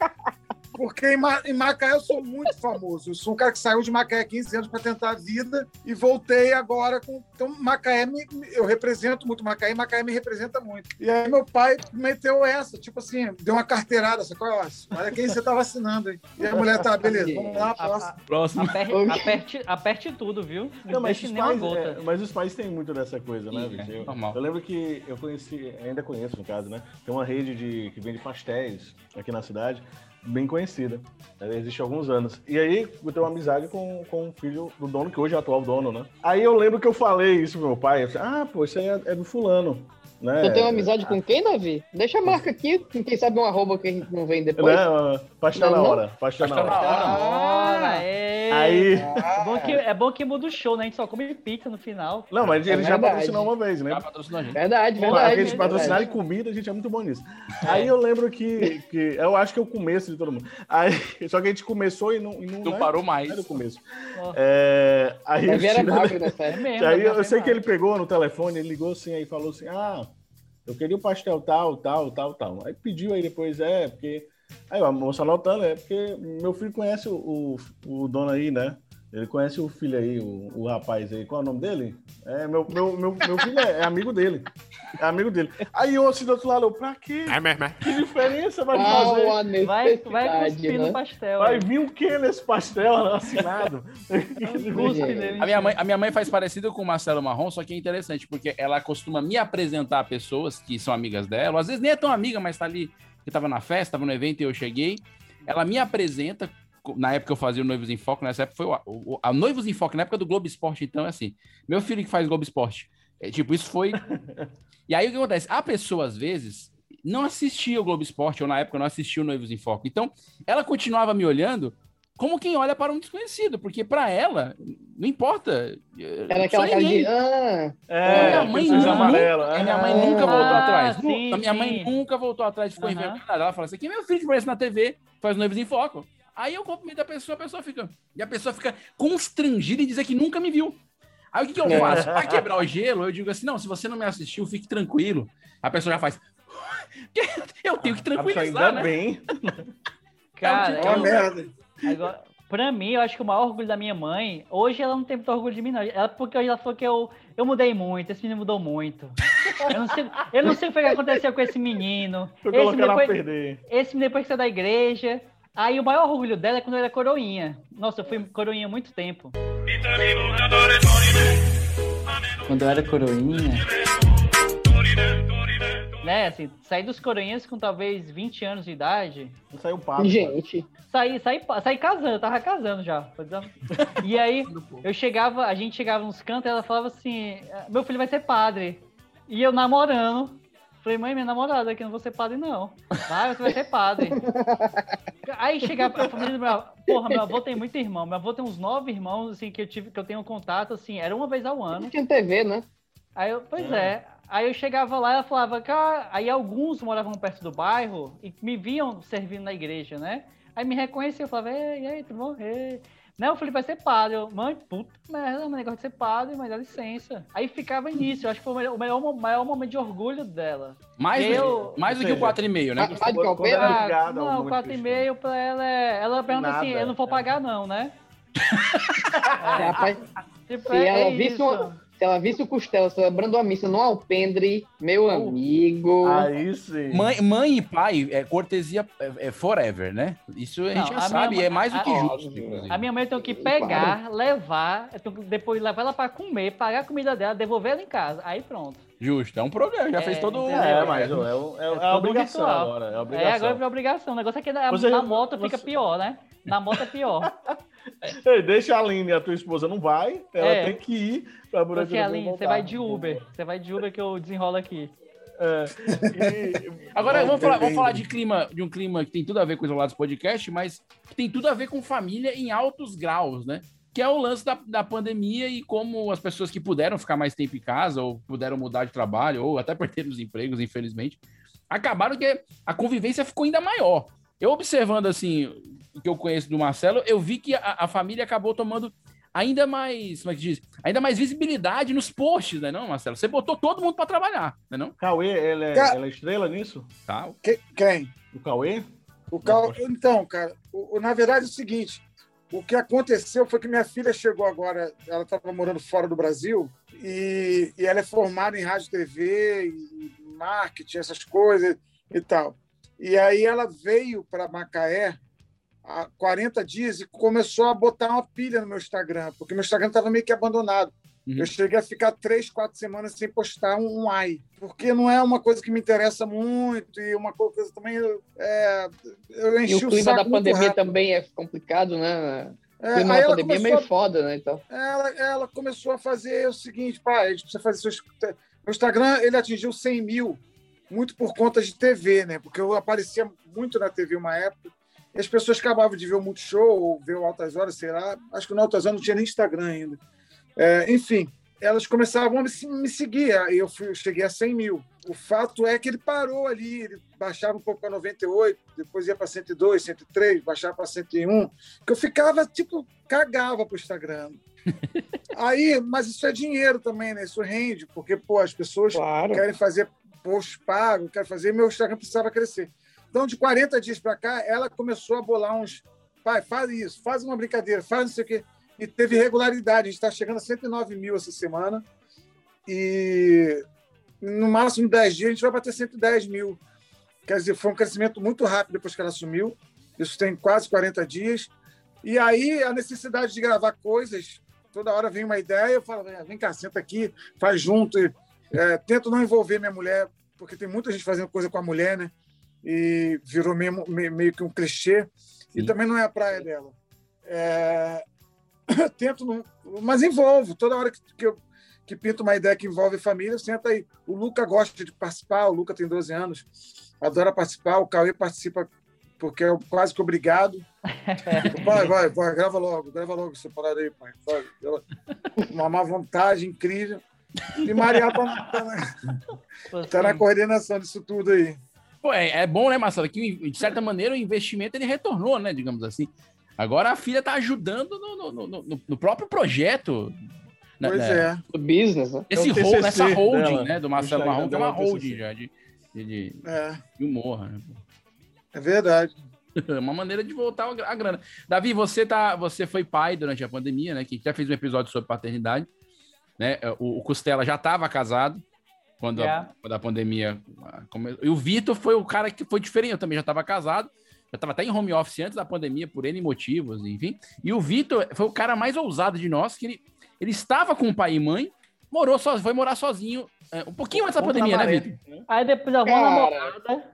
H: Porque em, Ma em Macaé eu sou muito famoso. Eu sou um cara que saiu de Macaé há 15 anos para tentar a vida e voltei agora com. Então, Macaé, me, eu represento muito Macaé e Macaé me representa muito. E aí, meu pai meteu essa, tipo assim, deu uma carteirada, sacou? Olha quem você tá vacinando, hein? E a mulher tá, beleza, vamos lá, próximo.
A: Próximo.
D: Aperte, aperte, aperte tudo, viu? Não,
B: mas, os pais,
D: gota.
B: é, mas os pais têm muito dessa coisa, né, bicho?
A: é
B: Eu,
A: normal.
B: eu lembro que eu conheci, ainda conheço no caso, né? Tem uma rede de, que vende pastéis aqui na cidade, bem conhecida. Ela existe há alguns anos. E aí eu tenho uma amizade com, com o filho do dono, que hoje é o atual dono, né? Aí eu lembro que eu falei isso pro meu pai. Eu falei, ah, pô, isso aí é, é do fulano. Né?
E: Tu tem uma amizade com quem, Davi? Deixa a marca aqui, quem sabe um arroba que a gente não vem depois.
B: Né? Pastel
E: Não,
B: na
E: não?
B: hora. Pastel na hora.
D: Ora, é.
B: Aí-
D: É bom, que, é bom que muda o show, né? A gente só come pizza no final.
B: Não, mas
E: É
B: ele já
E: verdade.
B: patrocinou uma vez, né?
A: Já patrocinou a gente.
E: Verdade, verdade.
B: aqueles patrocinaram comida, a gente é muito bom nisso. Aí eu lembro que, que. Eu acho que é o começo de todo mundo. Aí, só que a gente começou e não. E não,
A: Não
B: né?
A: parou mais.
B: Era o começo.
D: Ó.
B: É, aí
E: Davi era
B: tirando-
E: magro nessa
D: É
E: época.
B: aí eu
D: é
B: sei que ele pegou no telefone, ele ligou assim, aí falou assim: ah, eu queria o pastel tal, tal, tal, tal. Aí pediu aí depois, é, porque. Aí a moça anotando, é porque meu filho conhece o, o, o dono aí, né? Ele conhece o filho aí, o, o rapaz aí. Qual é o nome dele? É, meu, meu, meu, meu filho é, é amigo dele. É amigo dele. Aí eu assim do outro lado, eu, pra quê?
L: É mesmo, é.
B: Que diferença vai
E: Qual
B: fazer?
D: Vai, vai cuspir
E: né?
D: no pastel.
B: Vai
D: aí.
B: vir o que nesse pastel assinado?
D: Cuspe
E: É.
D: nele.
A: A minha, mãe, a minha mãe faz parecido com o Marcelo Marrom, só que é interessante, porque ela costuma me apresentar a pessoas que são amigas dela, às vezes nem é tão amiga, mas tá ali, que tava na festa, tava no evento e eu cheguei. Ela me apresenta, na época eu fazia o Noivos em Foco, nessa época foi o, o, a Noivos em Foco, na época do Globo Esporte, então é assim, meu filho que faz Globo Esporte. É, tipo, isso foi... e aí o que acontece? A pessoa, às vezes, não assistia o Globo Esporte, ou na época não assistia o Noivos em Foco. Então, ela continuava me olhando como quem olha para um desconhecido, porque para ela, não importa.
E: Era
B: é
E: aquela cara de. Ah,
B: É,
A: minha mãe, nunca,
B: amarelo.
A: minha
B: Ah,
A: mãe nunca voltou
D: Ah,
A: atrás.
D: sim,
A: minha mãe
D: sim.
A: nunca voltou atrás, ficou
D: Aham.
A: envergonhada. Ela fala assim: que meu filho que aparece na TV, faz noivos em foco. Aí eu cumprimento a pessoa, a pessoa fica. E a pessoa fica constrangida em dizer que nunca me viu. Aí o que, que eu
E: É.
A: faço? Pra quebrar o gelo, eu digo assim: não, se você não me assistiu, fique tranquilo. A pessoa já faz. Eu tenho que
B: Ah, ainda
A: tranquilizar, né?
B: bem.
D: Cara,
H: É uma merda.
D: Agora, pra mim, eu acho que o maior orgulho da minha mãe, hoje ela não tem muito orgulho de mim, não. Ela, porque hoje ela falou que eu, eu mudei muito, esse menino mudou muito. Eu não sei, eu não sei o que aconteceu com esse menino.
B: Tô
D: Esse
B: colocando a
D: depois,
B: perder.
D: esse menino depois que saiu da igreja. Aí o maior orgulho dela é quando eu era coroinha. Nossa, eu fui coroinha há muito tempo. Quando eu era coroinha. Né, assim, saí dos coroinhas com talvez 20 anos de idade.
B: Não saiu papo.
E: gente.
D: Saí, saí, saí casando, eu tava casando já. E aí, eu chegava, a gente chegava nos cantos e ela falava assim: meu filho vai ser padre. E eu namorando. Falei, mãe, minha namorada aqui, não vou ser padre, não. Vai, você vai ser padre. Aí chegava a família do meu avô. Porra, meu avô tem muito irmão. Meu avô tem uns nove irmãos, assim, que eu tive, que eu tenho contato, assim, era uma vez ao ano.
E: Tinha TV, né?
D: Aí eu, pois é. Aí eu chegava lá e ela falava, cara, aí alguns moravam perto do bairro e me viam servindo na igreja, né? Aí me reconheciam, eu falava, ei, ei, tudo bom? Ei. Não, eu falei, vai ser padre. Eu, mãe, puta merda, meu negócio de ser padre, mas dá licença. Aí ficava nisso, eu acho que foi o melhor, o melhor, maior momento de orgulho dela.
A: Mais,
D: Eu-
A: do, mais do que o
B: seja,
A: 4,5, né?
E: Ah, de Calpeira?
D: Ah, não,
B: mundo
D: 4,5 pra ela é. Ela pergunta assim,
B: Nada,
D: eu não vou
B: é.
D: pagar, não, né?
E: Rapaz,
D: Tipo,
E: se
D: é,
E: ela
D: é
E: visse
D: isso.
E: uma, se ela visse o Costela celebrando a missa no alpendre, meu
D: Oh.
E: amigo.
B: Aí sim.
A: Mãe, mãe e pai é cortesia é, é forever, né? Isso a gente
D: Não,
A: já
D: a
A: sabe,
D: minha
A: e é
D: mãe-
A: mais do que
D: a-
A: justo. inclusive.
D: A minha mãe tenho que pegar, levar, tenho que depois levar ela pra comer, pagar a comida dela, devolver ela em casa. Aí pronto.
A: Justo, é um programa, já
D: É,
A: fez todo o.
B: É, mas é, o- é, é
D: todo
B: obrigação
D: ritual.
B: agora. É a
D: É,
B: obrigação.
D: agora é obrigação. O negócio é que na,
B: Você-
D: na moto fica
B: você-
D: pior, né? Na moto é pior.
B: Ei, deixa a Aline, a tua esposa não vai, ela
D: É.
B: tem que ir pra Buraco
D: Porque, Aline, você vai de Uber. Você vai de Uber que eu desenrolo aqui.
B: É. E-
A: Agora, vamos falar, vamos falar de clima, de um clima que tem tudo a ver com os Isolados Podcast, mas que tem tudo a ver com família em altos graus, né? Que é o lance da, da pandemia e como as pessoas que puderam ficar mais tempo em casa, ou puderam mudar de trabalho, ou até perderam os empregos, infelizmente, acabaram que a convivência ficou ainda maior. Eu observando, assim, o que eu conheço do Marcelo, eu vi que a, a família acabou tomando ainda mais, como é que diz? Ainda mais visibilidade nos posts, né, não, Marcelo? Você botou todo mundo para trabalhar, né, não?
B: Cauê, ele é,
H: Ca-
B: ele é estrela nisso?
A: Tá.
H: Que- quem?
B: O Cauê?
H: O cal... Então, cara, o, o- na verdade é o seguinte: o que aconteceu foi que minha filha chegou agora, ela estava morando fora do Brasil, e, e ela é formada em rádio e TV, e marketing, essas coisas e tal. E aí ela veio para Macaé há 40 dias e começou a botar uma pilha no meu Instagram, porque meu Instagram estava meio que abandonado. Eu cheguei a ficar três, quatro semanas sem postar um, ai, porque não é uma coisa que me interessa muito e uma coisa também é, eu
E: E
H: enchi
E: o
H: o
E: clima da pandemia
H: rápido.
E: também é complicado, né?
H: É,
E: clima da pandemia é meio foda, né? Então.
H: ela, ela começou a fazer o seguinte, pai, a gente precisa fazer seus... Meu Instagram, ele atingiu 100 mil, muito por conta de TV, né? Porque eu aparecia muito na TV uma época, e as pessoas acabavam de ver o Multishow, ou ver o Altas Horas, sei lá, acho que no Altas Horas não tinha nem Instagram ainda. É, enfim, elas começavam a me, seguir, aí eu, fui, eu cheguei a 100 mil. O fato é que ele parou ali, ele baixava um pouco para 98, depois ia para 102, 103, baixava para 101, que eu ficava, tipo, cagava pro Instagram. Aí, mas isso é dinheiro também, né? Isso rende, porque, pô, as pessoas
E: Claro.
H: querem fazer post pago, querem fazer, meu Instagram precisava crescer. Então, de 40 dias para cá, ela começou a bolar uns. Pai, faz isso, faz uma brincadeira, faz não sei o quê. E teve regularidade. A gente está chegando a 109 mil essa semana. E no máximo 10 dias a gente vai bater 110 mil. Quer dizer, foi um crescimento muito rápido depois que ela assumiu. Isso tem quase 40 dias. E aí a necessidade de gravar coisas, toda hora vem uma ideia, eu falo, "É, vem cá, senta aqui, faz junto. E, é, tento não envolver minha mulher, porque tem muita gente fazendo coisa com a mulher, né? E virou meio, meio, que um clichê. E também não é a praia dela. É, tento não, mas envolvo. Toda hora que, que eu que pinto uma ideia que envolve família, senta aí. O Luca gosta de participar, o Luca tem 12 anos, adora participar, o Cauê participa porque é quase que obrigado. Vai, vai, vai, grava logo, grava logo essa parada aí, pai. Vai, grava. uma má vontade incrível. E Maria tá, tá na, tá na coordenação disso tudo aí.
A: Pô, é, é bom, né, Marcelo? Que, de certa maneira, o investimento ele retornou, né? Digamos assim. Agora a filha tá ajudando no, no, no- no- no próprio projeto. né,
H: Pois
A: né?
H: é.
E: Do business, né?
A: Esse
B: É
A: hold,
B: TCC
A: nessa holding,
B: dela.
A: né? Do Marcelo Marrom, que é uma holding já de, de, de-
H: É,
A: de humor, né?
H: é verdade.
A: uma maneira de voltar a gra- a grana. Davi, você tá, você foi pai durante a pandemia, né? Que já fez um episódio sobre paternidade, né? O, o Costela já estava casado quando, a,
D: Já.
A: quando a pandemia ah, come... E o Vitor foi o cara que foi diferente. Eu também já estava casado, já estava até em home office antes da pandemia por N motivos, enfim. E o Vitor foi o cara mais ousado de nós, que ele, ele estava com o pai e mãe, morou só, foi morar sozinho é, um pouquinho antes da
B: a
A: pandemia, né. Vitor?
D: Aí depois arrumou namorada.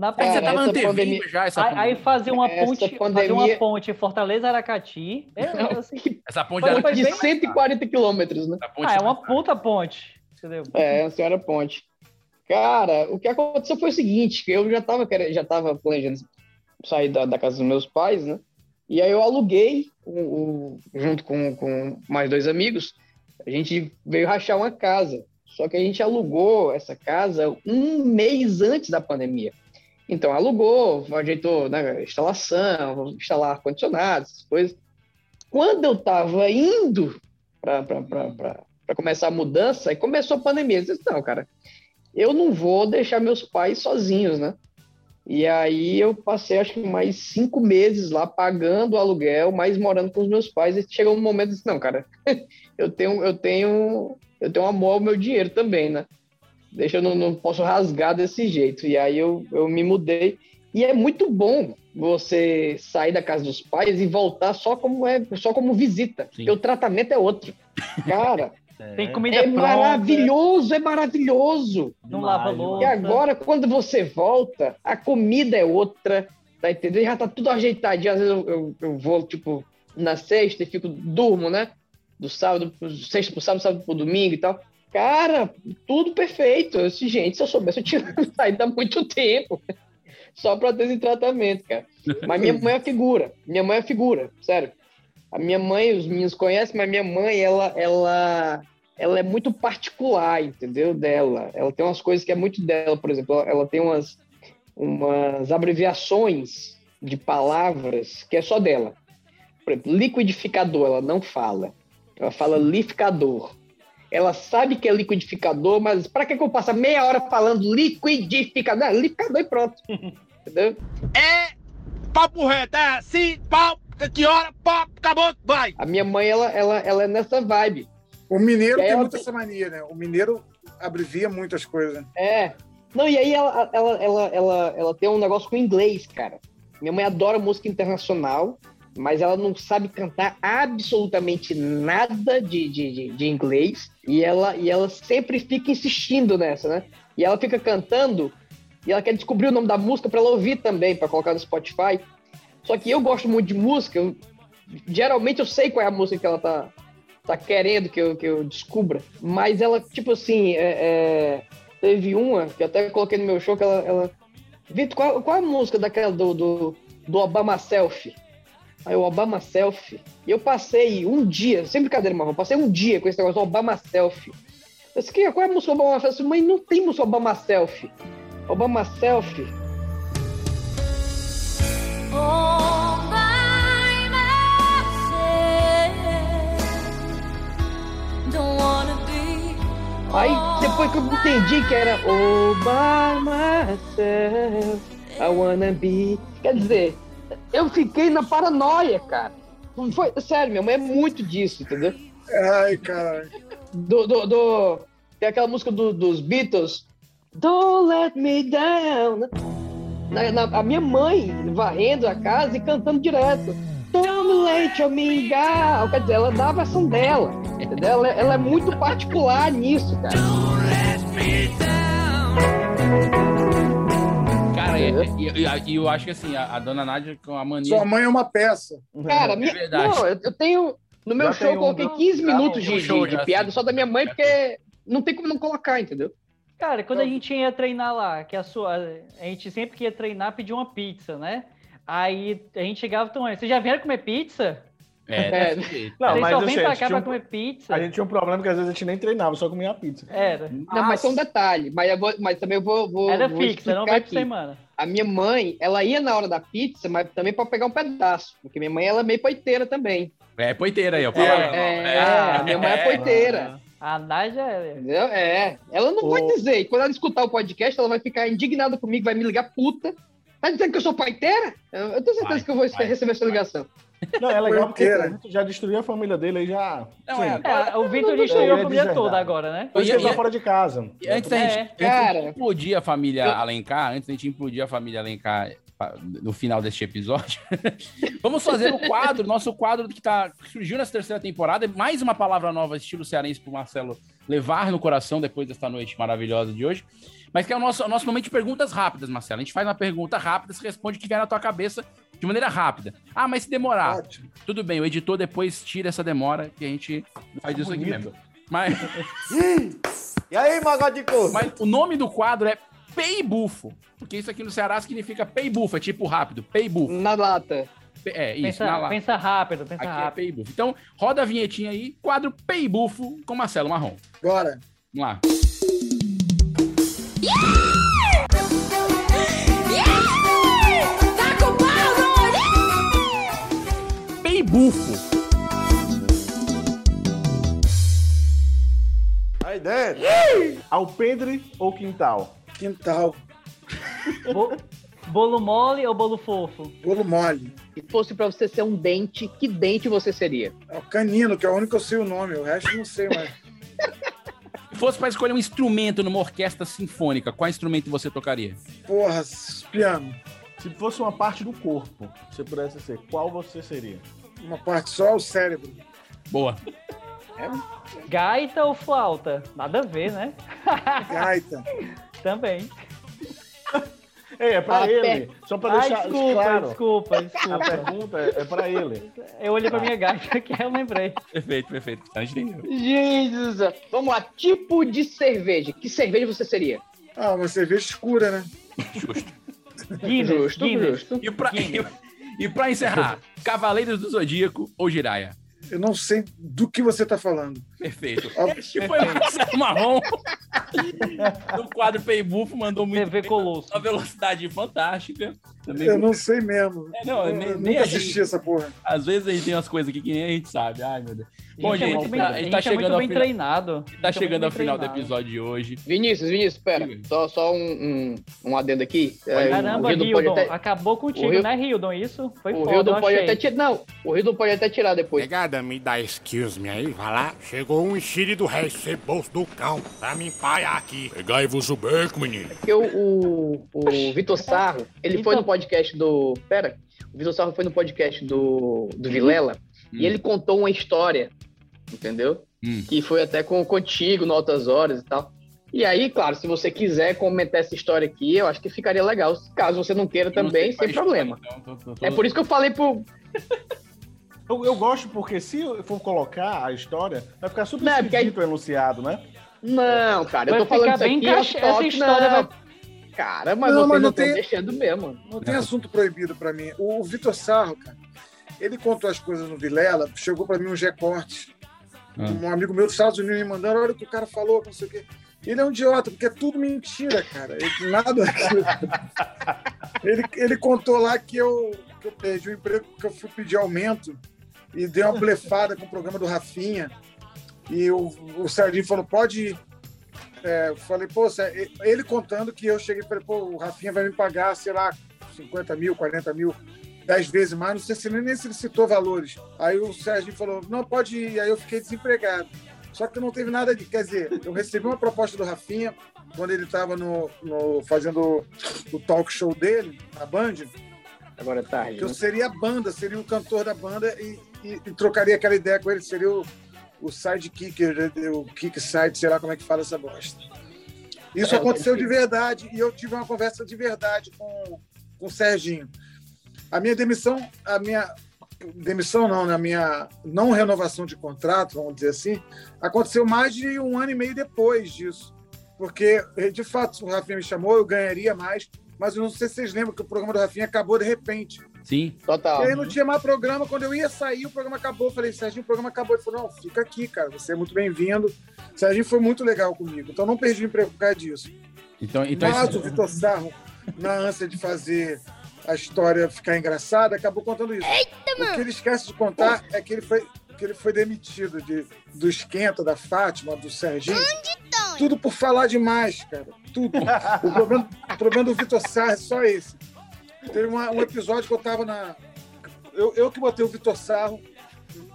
D: Na
A: Aí você
E: Cara,
A: tava
E: essa
A: antevendo
E: pandemia-
A: já essa
D: Aí,
A: pandemia.
D: aí fazia uma
E: Essa
D: ponte, fazia
E: pandemia-
D: uma ponte Fortaleza Aracati. É, assim,
A: Essa ponte
D: Foi-
A: era
D: foi
E: De
D: bem-
E: 140 quilômetros, né?
A: essa ponte
D: ah, é uma puta ponte. Entendeu?
E: É, a senhora Ponte. Cara, o que aconteceu foi o seguinte, que eu já estava já tava planejando sair da, da casa dos meus pais, né? E aí eu aluguei, o, o- junto com, com mais dois amigos, a gente veio rachar uma casa. Só que a gente alugou essa casa um mês antes da pandemia. Então, alugou, ajeitou né, instalação, instalar ar-condicionado, essas coisas. Quando eu estava indo para começar a mudança, aí começou a pandemia. Eu disse, não, cara, eu não vou deixar meus pais sozinhos, né? E aí eu passei, acho que mais cinco meses lá pagando o aluguel, mas morando com os meus pais. E chegou um momento disse, não, cara, eu tenho, eu tenho, eu tenho amor ao meu dinheiro também, né? Deixa eu não, não posso rasgar desse jeito. E aí eu, eu me mudei. E é muito bom você sair da casa dos pais e voltar só como é, só como visita. Porque o tratamento é outro. Cara,
D: Tem comida
E: é
D: pronta.
E: maravilhoso, é maravilhoso.
D: Não lava
E: E
D: louça.
E: agora, quando você volta, a comida é outra, tá entendendo? Já tá tudo ajeitadinho. Às vezes eu, eu, eu vou, tipo, na sexta e fico, durmo, né? Do sábado, pro- sexta pro sábado, sábado pro domingo e tal. Cara, tudo perfeito. Disse, gente, se eu soubesse, eu tinha saído há muito tempo. Só pra ter esse tratamento, cara. Mas minha mãe é figura. Minha mãe é figura, sério. A minha mãe, os meninos conhecem, mas minha mãe, ela, ela, ela é muito particular, entendeu? Dela. Ela tem umas coisas que é muito dela, por exemplo, ela- tem umas, umas abreviações de palavras que é só dela. Por exemplo, liquidificador, ela não fala. Ela fala liquidificador. Ela sabe que é liquidificador, mas para que, que eu passo meia hora falando liquidificador? Não, liquidificador e pronto. Entendeu?
C: É papo reto. É assim, pau, que hora, pau, acabou, vai.
E: A minha mãe, ela, ela, ela é nessa vibe.
H: O mineiro tem muito
E: tem-
H: essa mania, né? O mineiro abrevia muitas coisas.
E: É. Não, e aí ela, ela, ela, ela, ela tem um negócio com inglês, cara. Minha mãe adora música internacional, mas ela não sabe cantar absolutamente nada de, de, de, inglês. E ela, e ela sempre fica insistindo nessa, né? E ela fica cantando e ela quer descobrir o nome da música para ela ouvir também, para colocar no Spotify. Só que eu gosto muito de música, eu- geralmente eu sei qual é a música que ela tá, tá querendo que eu, que eu descubra. Mas ela, tipo assim, é, é, teve uma que eu até coloquei no meu show que ela. ela Vitor, qual, qual é a música daquela do, do, do Obama Selfie? Aí o Obama Selfie. E eu passei um dia, sem brincadeira, eu passei um dia com esse negócio do Obama Selfie. Eu disse, "Que- qual é a música Obama Selfie? Mãe, não tem música Obama Selfie. Obama Selfie. Aí depois que eu entendi que era by myself, I wanna be. Quer dizer, eu fiquei na paranoia, cara. Não Foi, sério, minha mãe é muito disso, entendeu?
H: Ai, cara.
E: Do, do, do- tem aquela música do- dos Beatles, Don't Let Me Down. Na, na- a minha mãe varrendo a casa e cantando direto. Don't let me down. Quer dizer, ela dá a versão dela. Entendeu? Ela, ela é muito particular nisso, cara.
A: Cara, e, e- e- e eu acho que assim, a, a dona Nádia com a mania.
H: Sua mãe é uma peça.
E: Cara,
A: É verdade.
E: não, eu, eu tenho. No meu
A: Já
E: show eu
A: um,
E: coloquei
A: não?
E: 15
A: Já
E: minutos
A: um
E: de,
A: show
E: de- de piada
A: sim.
E: só da minha mãe, porque não tem como não colocar, entendeu?
D: Cara, quando a gente ia treinar lá, que a sua. A gente sempre que ia treinar pedia uma pizza, né? Aí a gente chegava e tomava. Vocês já vieram comer pizza?
A: É, jeito.
B: Não,
D: Vocês
B: mas
D: só
B: assim,
D: vêm
B: a
D: pra
B: gente
D: cá
B: tinha
D: pra
B: um-
D: comer pizza.
B: A gente tinha um problema que às vezes a gente nem treinava, só comia pizza.
D: Era.
E: Não, mas só um detalhe. Mas, eu vou- mas também eu vou. vou
D: Era
E: vou
D: fixa, não vai por semana.
E: A minha mãe, ela ia na hora da pizza, mas também pra pegar um pedaço. Porque minha mãe, ela é meio poiteira também.
A: É, poiteira aí, ó.
E: É, é, minha mãe é poiteira.
D: A Nádia é.
E: Entendeu? É. Ela não vai dizer. E quando ela escutar o podcast, ela vai ficar indignada comigo, vai me ligar puta. Tá dizendo que eu sou poiteira? Eu, eu tenho certeza
A: Vai,
E: que eu vou
A: vai.
E: receber essa ligação.
B: Não, é legal porque a gente já destruiu a família dele aí já.
A: Não, é,
D: É, o Vitor destruiu a família toda agora, né?
B: Por isso
A: E-
B: que ele tá fora de casa.
A: E Antes da gente,
D: É,
E: cara.
A: implodir a família
E: Eu-
A: Alencar, antes da gente implodir a família Alencar no final deste episódio, vamos fazer o quadro, nosso quadro que, tá, que surgiu nessa terceira temporada, mais uma palavra nova, estilo cearense, pro Marcelo levar no coração depois desta noite maravilhosa de hoje. Mas que é o nosso, o nosso momento de perguntas rápidas, Marcelo. A gente faz uma pergunta rápida, você responde o que vier na tua cabeça de maneira rápida. Ah, mas se demorar,
H: Ótimo.
A: tudo bem, o editor depois tira essa demora, que a gente faz isso aqui
B: bonito.
A: mesmo. Mas,
M: E aí, couro?
A: mas o nome do quadro é Pei Bufo. Porque isso aqui no Ceará significa pei bufo, é tipo rápido, pei bufo.
E: Na lata.
A: É, isso,
D: Pensa,
A: na lá.
D: pensa rápido, pensa
A: Aqui é
D: rápido.
A: pei bufo. Então, roda a vinhetinha aí, quadro Pei Bufo com Marcelo Marrom.
H: Bora.
A: Vamos lá. Pei Bufo.
M: Aí dentro.
B: Alpendre ou quintal?
H: Quintal.
D: Bo- bolo mole ou bolo fofo?
H: Bolo mole.
E: Se fosse pra você ser um dente, que dente você seria?
H: É o canino, que é o único que eu sei o nome. O resto eu não sei mais.
A: Se fosse para escolher um instrumento numa orquestra sinfônica, qual instrumento você tocaria?
H: Porra, piano.
B: Se fosse uma parte do corpo, se pudesse ser, qual você seria?
H: Uma parte só, o cérebro.
A: Boa.
D: Gaita ou flauta? Nada a ver, né?
H: Gaita.
D: Também.
B: Ei, é pra
E: Ah,
B: ele. Só pra
D: Ai,
B: deixar
D: desculpa,
B: claro.
D: desculpa,
B: A
D: desculpa.
B: pergunta é, é pra ele.
D: Eu olhei pra minha gaita que eu lembrei.
A: Perfeito, perfeito. A.
E: Jesus! Vamos lá, tipo de cerveja. Que cerveja você seria?
H: Ah, uma cerveja escura, né?
A: Justo.
D: Guinness,
E: Justo,
D: Guinness.
E: justo.
A: E pra, e, e pra encerrar, Cavaleiros do Zodíaco ou Jiraya?
H: Eu não sei do que você tá falando.
A: Perfeito.
H: Ó,
A: Este foi o Marcelo Marrom. No quadro Pei Bufo, mandou muito
D: TV Colosso.
A: uma velocidade fantástica. Também
H: Eu não sei mesmo.
A: É, não,
H: eu
A: nem-
H: nunca
A: nem a
H: assisti
A: gente-
H: essa porra.
A: Às vezes a gente tem umas coisas aqui que nem a gente sabe. Ai, meu Deus. Bom,
D: Gente, é
A: gente,
D: muito bem-
A: tá- gente tá
D: é
A: chegando
D: bem
A: final.
D: treinado.
A: Tá
D: é
A: chegando ao
D: bem
A: final do episódio de hoje.
E: Vinícius, Vinícius, espera. Só, só um, um, um adendo aqui. É,
D: Caramba,
E: o Hildon até-
D: acabou contigo,
E: o Hil-
D: né, Hildon? Isso foi
E: O
D: foda,
E: Hildon
D: eu
E: pode
D: achei.
E: até tirar. Não, o Hildon pode até tirar depois.
O: Pegada, me dá excuse me aí, vai lá. Chegou um enxire do rei, ceboso do cão, pra me empaiar aqui. Pegai-vos o beco, menino.
E: Porque o, o, o Vitor Sarro, ele foi no podcast do. Pera, o Vitor Sarro foi no podcast do, do Vilela e ele contou uma história, entendeu? Que foi até com, contigo, no Altas Horas e tal. E aí, claro, se você quiser comentar essa história aqui, eu acho que ficaria legal. Caso você não queira também, sem problema. É por isso que eu falei pro.
B: Eu, eu gosto porque se eu for colocar a história, vai ficar super
E: Não, porque aí-
B: esquisito o enunciado, né?
E: Não, cara, eu
D: Vai
E: tô falando isso
D: bem
E: aqui. topic,
D: essa história
E: não.
D: vai-
E: Cara, mas
H: Não, mas
E: não
H: tem-
E: deixando mesmo.
H: Não tem assunto proibido pra mim. O, Vitor Sarro, cara, ele contou as coisas no Vilela, chegou pra mim uns recortes. Um amigo meu dos Estados Unidos me mandando, olha o que o cara falou, não sei o quê. Ele é um idiota, porque é tudo mentira, cara. Ele, nada ele, ele contou lá que eu, que eu perdi o emprego porque eu fui pedir aumento e dei uma blefada com o programa do Rafinha. E o, o Sardinho falou, pode ir. É, eu falei, pô, ele contando que eu cheguei e falei, pô, o Rafinha vai me pagar, sei lá, 50 mil, 40 mil, 10 vezes mais, não sei se nem, nem se ele citou valores. Aí o Sérgio falou, não, pode ir. Aí eu fiquei desempregado. Só que não teve nada de. Quer dizer, eu recebi uma proposta do Rafinha quando ele estava no, no- fazendo o talk show dele, na Band.
E: Agora é tarde.
H: Que eu
E: né?
H: seria a banda, seria o cantor da banda e, e- e trocaria aquela ideia com ele, seria o, o sidekick, o kick side, sei lá como é que fala essa bosta. Isso
E: É,
H: aconteceu
E: o
H: de verdade e eu tive uma conversa de verdade com, com o Serginho. A minha demissão, a minha demissão não, né? a minha não renovação de contrato, vamos dizer assim, aconteceu mais de um ano e meio depois disso. Porque, de fato, o Rafinha me chamou, eu ganharia mais, mas eu não sei se vocês lembram que o programa do Rafinha acabou de repente.
A: Sim.
E: Total.
H: E aí não tinha mais programa. Quando eu ia sair, o programa acabou. Eu falei, Serginho, o programa acabou. Ele falou, não, fica aqui, cara. Você é muito bem-vindo. Serginho foi muito legal comigo. Então não perdi o emprego por causa disso.
A: Então, então
H: Mas
A: isso-
H: o Vitor Sarro, na ânsia de fazer a história ficar engraçada, acabou contando isso. o que ele esquece de contar é que ele foi, que ele foi demitido de, do esquenta, da Fátima, do Serginho. Tudo por falar demais, cara. Tudo. O problema, o problema do Vitor Sarro é só esse. Teve uma- um episódio que eu tava na. Eu, eu que botei o Vitor Sarro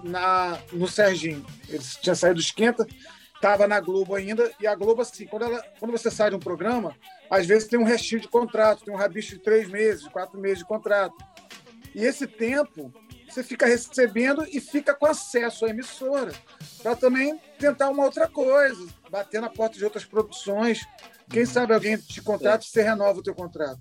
H: na, no Serginho. Ele tinha saído do esquenta, tava na Globo ainda, e a Globo, assim, quando, ela, quando você sai de um programa, às vezes tem um restinho de contrato, tem um rabicho de três meses, quatro meses de contrato. E esse tempo você fica recebendo e fica com acesso à emissora, para também tentar uma outra coisa, bater na porta de outras produções. Quem sabe alguém te contrata e você renova o teu contrato.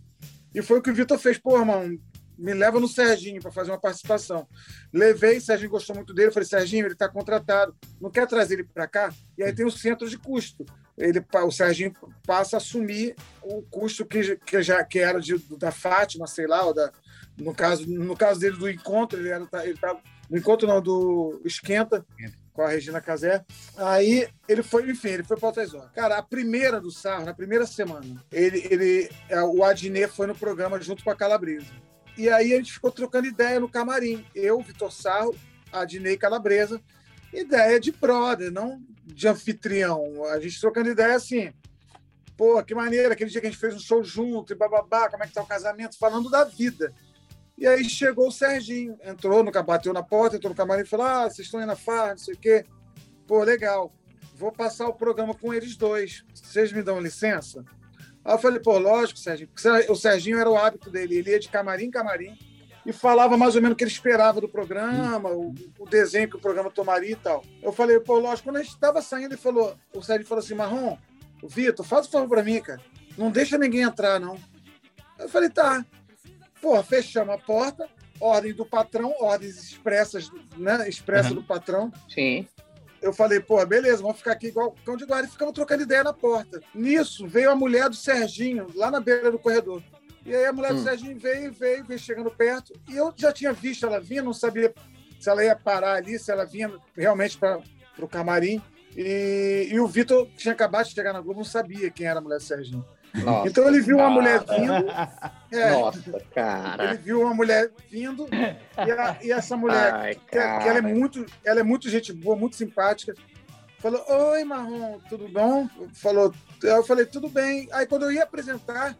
H: E foi o que o Vitor fez. Pô, irmão, me leva no Serginho para fazer uma participação. Levei, Serginho gostou muito dele. Falei, Serginho, ele está contratado. Não quer trazer ele para cá? E aí tem o centro de custo. Ele, o Serginho passa a assumir o custo que, que já que era de, da Fátima, sei lá, da, no, caso, no caso dele do encontro, ele era ele tava, no encontro não, do Esquenta, com a Regina Casé. Aí ele foi, enfim, ele foi para outras horas. Cara, a primeira do Sarro, na primeira semana, ele, ele, é, o Adnet foi no programa junto com a Calabresa. E aí a gente ficou trocando ideia no camarim. Eu, Vitor Sarro, Adnet e Calabresa. Ideia de brother, não de anfitrião. A gente trocando ideia assim. Pô, que maneiro, aquele dia que a gente fez um show junto e bababá, como é que tá o casamento, falando da vida. E aí chegou o Serginho, entrou, no, bateu na porta, entrou no camarim e falou: Ah, vocês estão indo na farra, não sei o quê. Pô, legal. Vou passar o programa com eles dois. Vocês me dão licença? Aí eu falei, pô, lógico, Serginho. Porque o Serginho era o hábito dele. Ele ia de camarim em camarim e falava mais ou menos o que ele esperava do programa, o, o desenho que o programa tomaria e tal. Eu falei, pô, lógico, quando a gente estava saindo, ele falou, o Serginho falou assim, Marrom, o Vitor, faz um favor para mim, cara. Não deixa ninguém entrar, não. Eu falei, tá. Pô, fechamos a porta, ordem do patrão, ordens expressas, né? Expressa
E: Uhum.
H: do patrão.
E: Sim.
H: Eu falei, pô, beleza, vamos ficar aqui igual cão de guarda e ficamos trocando ideia na porta. Nisso, veio a mulher do Serginho, lá na beira do corredor. E aí a mulher do
E: Hum.
H: Serginho veio, veio, veio chegando perto. E eu já tinha visto ela vir, não sabia se ela ia parar ali, se ela vinha realmente para o camarim. E, e o Vitor tinha acabado de chegar na Globo, não sabia quem era a mulher do Serginho.
E: Nossa,
H: então ele viu uma
E: cara.
H: mulher vindo. é,
E: Nossa, cara.
H: Ele viu uma mulher vindo e, a- e essa mulher,
E: Ai,
H: que, que ela é muito, ela é muito gente boa, muito simpática. Falou: Oi, Marrom, tudo bom? Falou, eu falei, tudo bem. Aí quando eu ia apresentar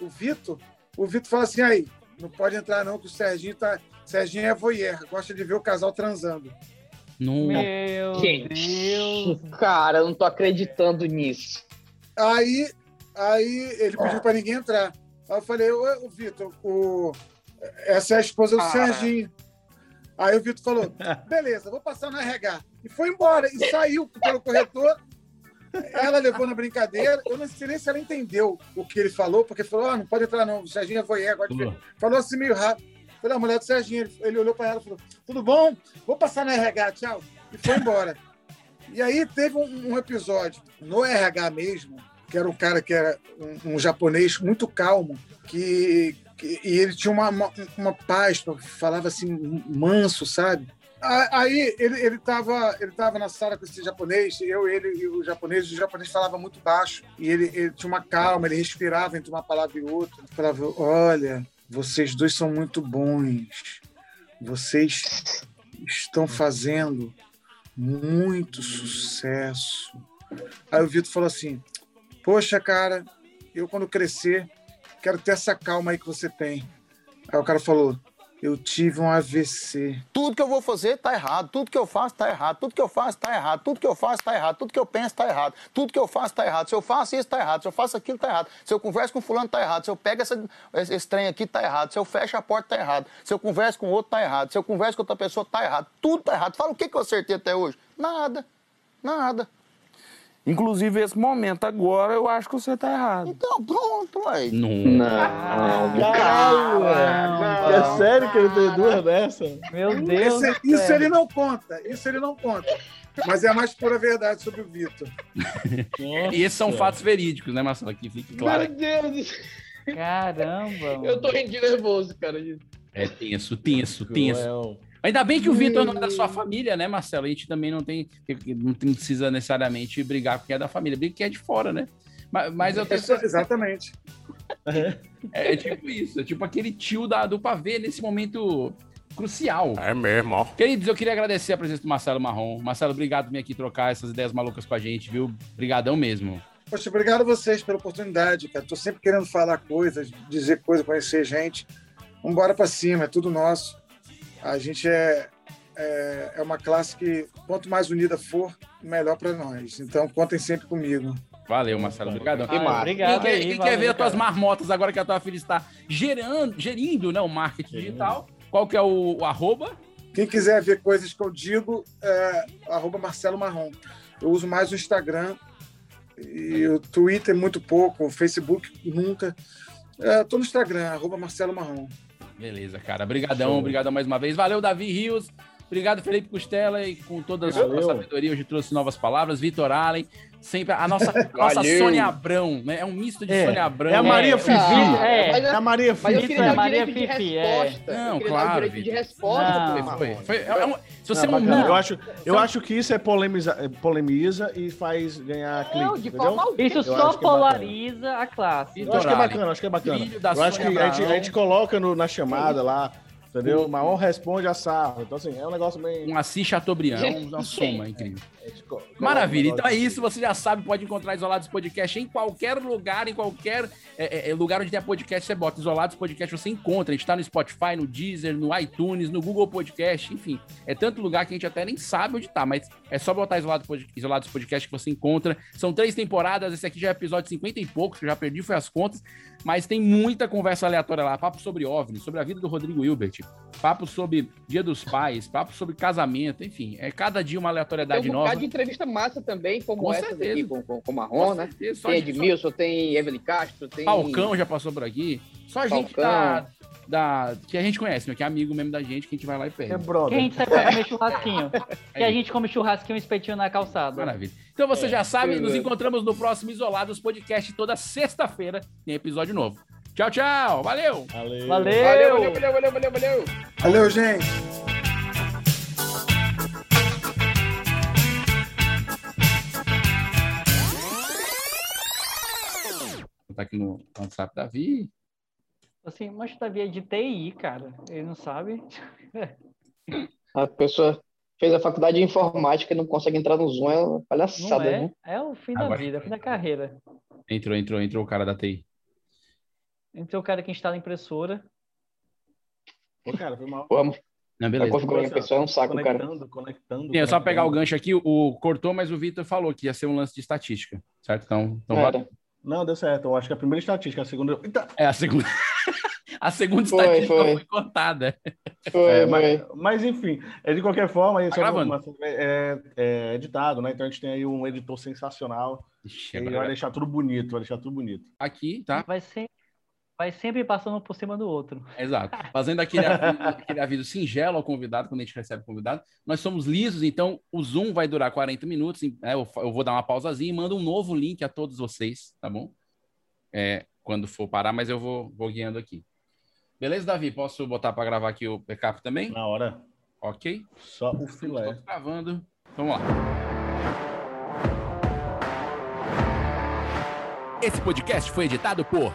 H: o Vitor, o Vitor falou assim: aí, não pode entrar, não, que o Serginho tá. Serginho é voyeur, gosta de ver o casal transando.
A: Não.
D: Meu
E: Gente, cara, eu não tô acreditando nisso.
H: Aí, aí ele pediu para ninguém entrar. Aí eu falei, ô, Vitor, o... essa é a esposa do
E: Ah.
H: Serginho. Aí o Vitor falou, beleza, vou passar no RH. E foi embora, e saiu pelo corretor. Ela levou na brincadeira. Eu não sei nem se ela entendeu o que ele falou, porque falou, ah, não pode entrar não, o Serginho é voyeur, gosta de ver. Falou assim meio rápido. Falei, a mulher do Serginho, ele, ele olhou para ela e falou, tudo bom? Vou passar no RH, tchau. E foi embora. E aí teve um, um episódio no RH mesmo, que era um cara que era um, um japonês muito calmo, que, que- e ele tinha uma, uma, uma paz, falava assim, manso, sabe? Aí ele, ele, ele tava na sala com esse japonês, eu, ele e o japonês, o japonês falava muito baixo, e ele, ele tinha uma calma, ele respirava entre uma palavra e outra. Falava, olha, vocês dois são muito bons, vocês estão fazendo muito sucesso. Aí o Vitor falou assim: Poxa, cara, eu quando crescer, quero ter essa calma aí que você tem. Aí o cara falou: Eu tive um AVC.
P: Tudo que eu vou fazer tá errado, tudo que eu faço tá errado, tudo que eu faço tá errado, tudo que eu faço tá errado, tudo que eu penso tá errado, tudo que eu faço tá errado. Se eu faço isso tá errado, se eu faço aquilo tá errado, se eu converso com fulano tá errado, se eu pego essa, esse, trem aqui tá errado, se eu fecho a porta tá errado, se eu converso com outro tá errado, se eu converso com outra pessoa tá errado, tudo tá errado. Fala o que, que eu acertei até hoje? Nada, nada.
Q: Inclusive, esse momento agora, eu acho que você tá errado.
P: Então, pronto, aí.
A: Não.
E: Não,
B: Caramba! É sério que ele tem duas dessas?
D: Meu Deus.
H: Esse-
D: do
H: isso
D: céu.
H: ele não conta, isso ele não conta. Mas é a mais pura verdade sobre o Vitor.
A: E esses são fatos verídicos, né, Marcelo? Aqui fique claro.
E: Meu Deus.
D: Caramba.
E: Eu tô rindo de nervoso, cara.
A: É tenso, tenso, tenso. Ainda bem que o Vitor não é da sua família, né, Marcelo? A gente também não tem, não precisa necessariamente brigar com quem é da família, briga com quem é de fora, né? Mas, mas eu tenho
H: Exatamente.
A: É, é tipo isso, é tipo aquele tio da, do pavê nesse momento crucial.
O: É mesmo, ó.
A: Queridos, eu queria agradecer a presença do Marcelo Marrom. Marcelo, obrigado por vir aqui trocar essas ideias malucas com a gente, viu? Obrigadão mesmo.
H: Poxa, obrigado a vocês pela oportunidade, cara. Tô sempre querendo falar coisas, dizer coisas, conhecer gente. Vambora pra cima, é tudo nosso. A gente é, é, é uma classe que, quanto mais unida for, melhor para nós. Então, contem sempre comigo.
A: Valeu, Marcelo. Obrigadão.
D: Que massa. Obrigado
A: Quem, quer-
D: aí,
A: quem
D: valeu,
A: quer ver as tuas marmotas agora que a tua filha está gerando, gerindo né, o marketing digital? Qual que é o, o arroba?
H: Quem quiser ver coisas que eu digo, é arroba Marcelo Marrom. Eu uso mais o Instagram e o Twitter muito pouco, o Facebook nunca. É, tô no Instagram, arroba Marcelo Marrom.
A: Beleza, cara. Obrigadão,
H: Show.
A: obrigado mais uma vez. Valeu, Davi Rios. Obrigado, Felipe Costela, e com toda a sua sabedoria, hoje trouxe novas palavras. Vitor Allen, sempre a nossa, nossa
E: Valeu.
A: Sônia Abrão, né? É um misto de
B: É,
A: Sônia Abrão.
B: é a Maria Fifi.
D: É,
B: É a Maria
E: mas eu
B: Fifi.
E: queria dar o
D: Maria Fifi, é.
E: resposta.
A: Não,
E: eu queria
A: claro,
E: dar de resposta
D: Não.
A: Foi, foi, é um- se você
B: Não,
A: não,
B: bacana.
A: não-
B: eu acho, eu
A: Só-
B: acho que isso é polemiza, é, polemiza e faz ganhar clique.
E: Não, de forma alguma.
D: Isso só
B: é bacana.
D: polariza a classe.
B: Eu acho que é bacana, acho que é bacana.
A: Filho da
B: Eu acho que
A: Sônia
B: a gente, a gente coloca no- na chamada lá, entendeu? Mas um responde a sarro. Então, assim, é um negócio bem.
A: um Assis Chateaubriand, uma soma incrível. Maravilha, então é isso, você já sabe, pode encontrar Isolados Podcast em qualquer lugar, em qualquer é, é, lugar onde tem podcast, você bota Isolados Podcast, você encontra, a gente tá no Spotify, no Deezer, no iTunes, no Google Podcast, enfim, é tanto lugar que a gente até nem sabe onde tá, mas é só botar Isolados, Pod- Isolados Podcast que você encontra, são três temporadas, esse aqui já é episódio 50 e poucos, que eu já perdi, foi as contas, mas tem muita conversa aleatória lá, papo sobre OVNI, sobre a vida do Rodrigo Hilbert, papo sobre Dia dos Pais, papo sobre casamento, enfim, é cada dia uma aleatoriedade
E: um
A: nova.
E: De entrevista massa também, como
A: Com
E: essa
A: certeza.
E: daqui com, com, com o Marrom,
A: Com
E: né?
A: certeza, só
E: Tem
A: gente-
E: Edmilson, tem Evelyn Castro, tem...
A: Falcão já passou por aqui. Só a gente da, da- que a gente conhece, né? que é amigo mesmo da gente, que a gente vai lá e
B: É
A: pega.
B: brother.
D: Que a gente sai pra comer churrasquinho. Que a gente come churrasquinho e espetinho na calçada.
A: Maravilha. Então você já sabe, nos encontramos no próximo Isolados Podcast toda sexta-feira, tem episódio novo. Tchau, tchau. Valeu.
B: Valeu.
D: Valeu!
E: Valeu, valeu, valeu, valeu, valeu, valeu.
H: Valeu, gente!
A: Tá aqui no WhatsApp, Davi.
D: Assim, mas o Davi é de TI, cara. Ele não sabe.
E: A pessoa fez a faculdade de informática e não consegue entrar no Zoom, é palhaçada,
D: é.
E: né?
D: É o fim da
A: Agora-
D: vida, é o fim da carreira.
A: Entrou, entrou, entrou o cara da TI.
D: Então o cara que instala a impressora.
B: Pô, cara, foi mal.
E: Pô,
A: Não,
E: a
A: beleza.
E: configuração da pessoa é um saco, cara.
B: Conectando, conectando.
A: Sim, é só pegar o
B: conectando.
A: gancho aqui, o cortou, mas o Vitor falou que ia ser um lance de estatística, certo? Então, então
E: Era.
B: Não, deu certo. Eu acho que a primeira estatística, a segunda. Eita!
A: é a segunda. a segunda
E: Foi,
A: estatística
E: foi.
A: foi, cortada.
E: Foi,
B: É,
E: foi.
B: mas, mas, enfim, é, de qualquer forma, isso
A: Tá
B: é, uma
A: gravando.
B: informação, é- é editado, né? Então a gente tem aí um editor sensacional.
A: Ixi,
B: Ele
A: agora
B: vai deixar tudo bonito, vai deixar tudo bonito.
A: Aqui, tá?
D: Vai sempre, vai sempre passando por cima do outro.
A: Exato. Fazendo aquele aviso, aquele aviso singelo ao convidado, quando a gente recebe o convidado. Nós somos lisos, então o Zoom vai durar 40 minutos. né? Eu, eu vou dar uma pausazinha e mando um novo link a todos vocês, tá bom? É, quando for parar, mas eu vou, vou guiando aqui. Beleza, Davi? Posso botar para gravar aqui o backup também?
B: Na hora,
A: Ok.
B: só o filé.
A: Estou gravando. Vamos lá. Esse podcast foi editado por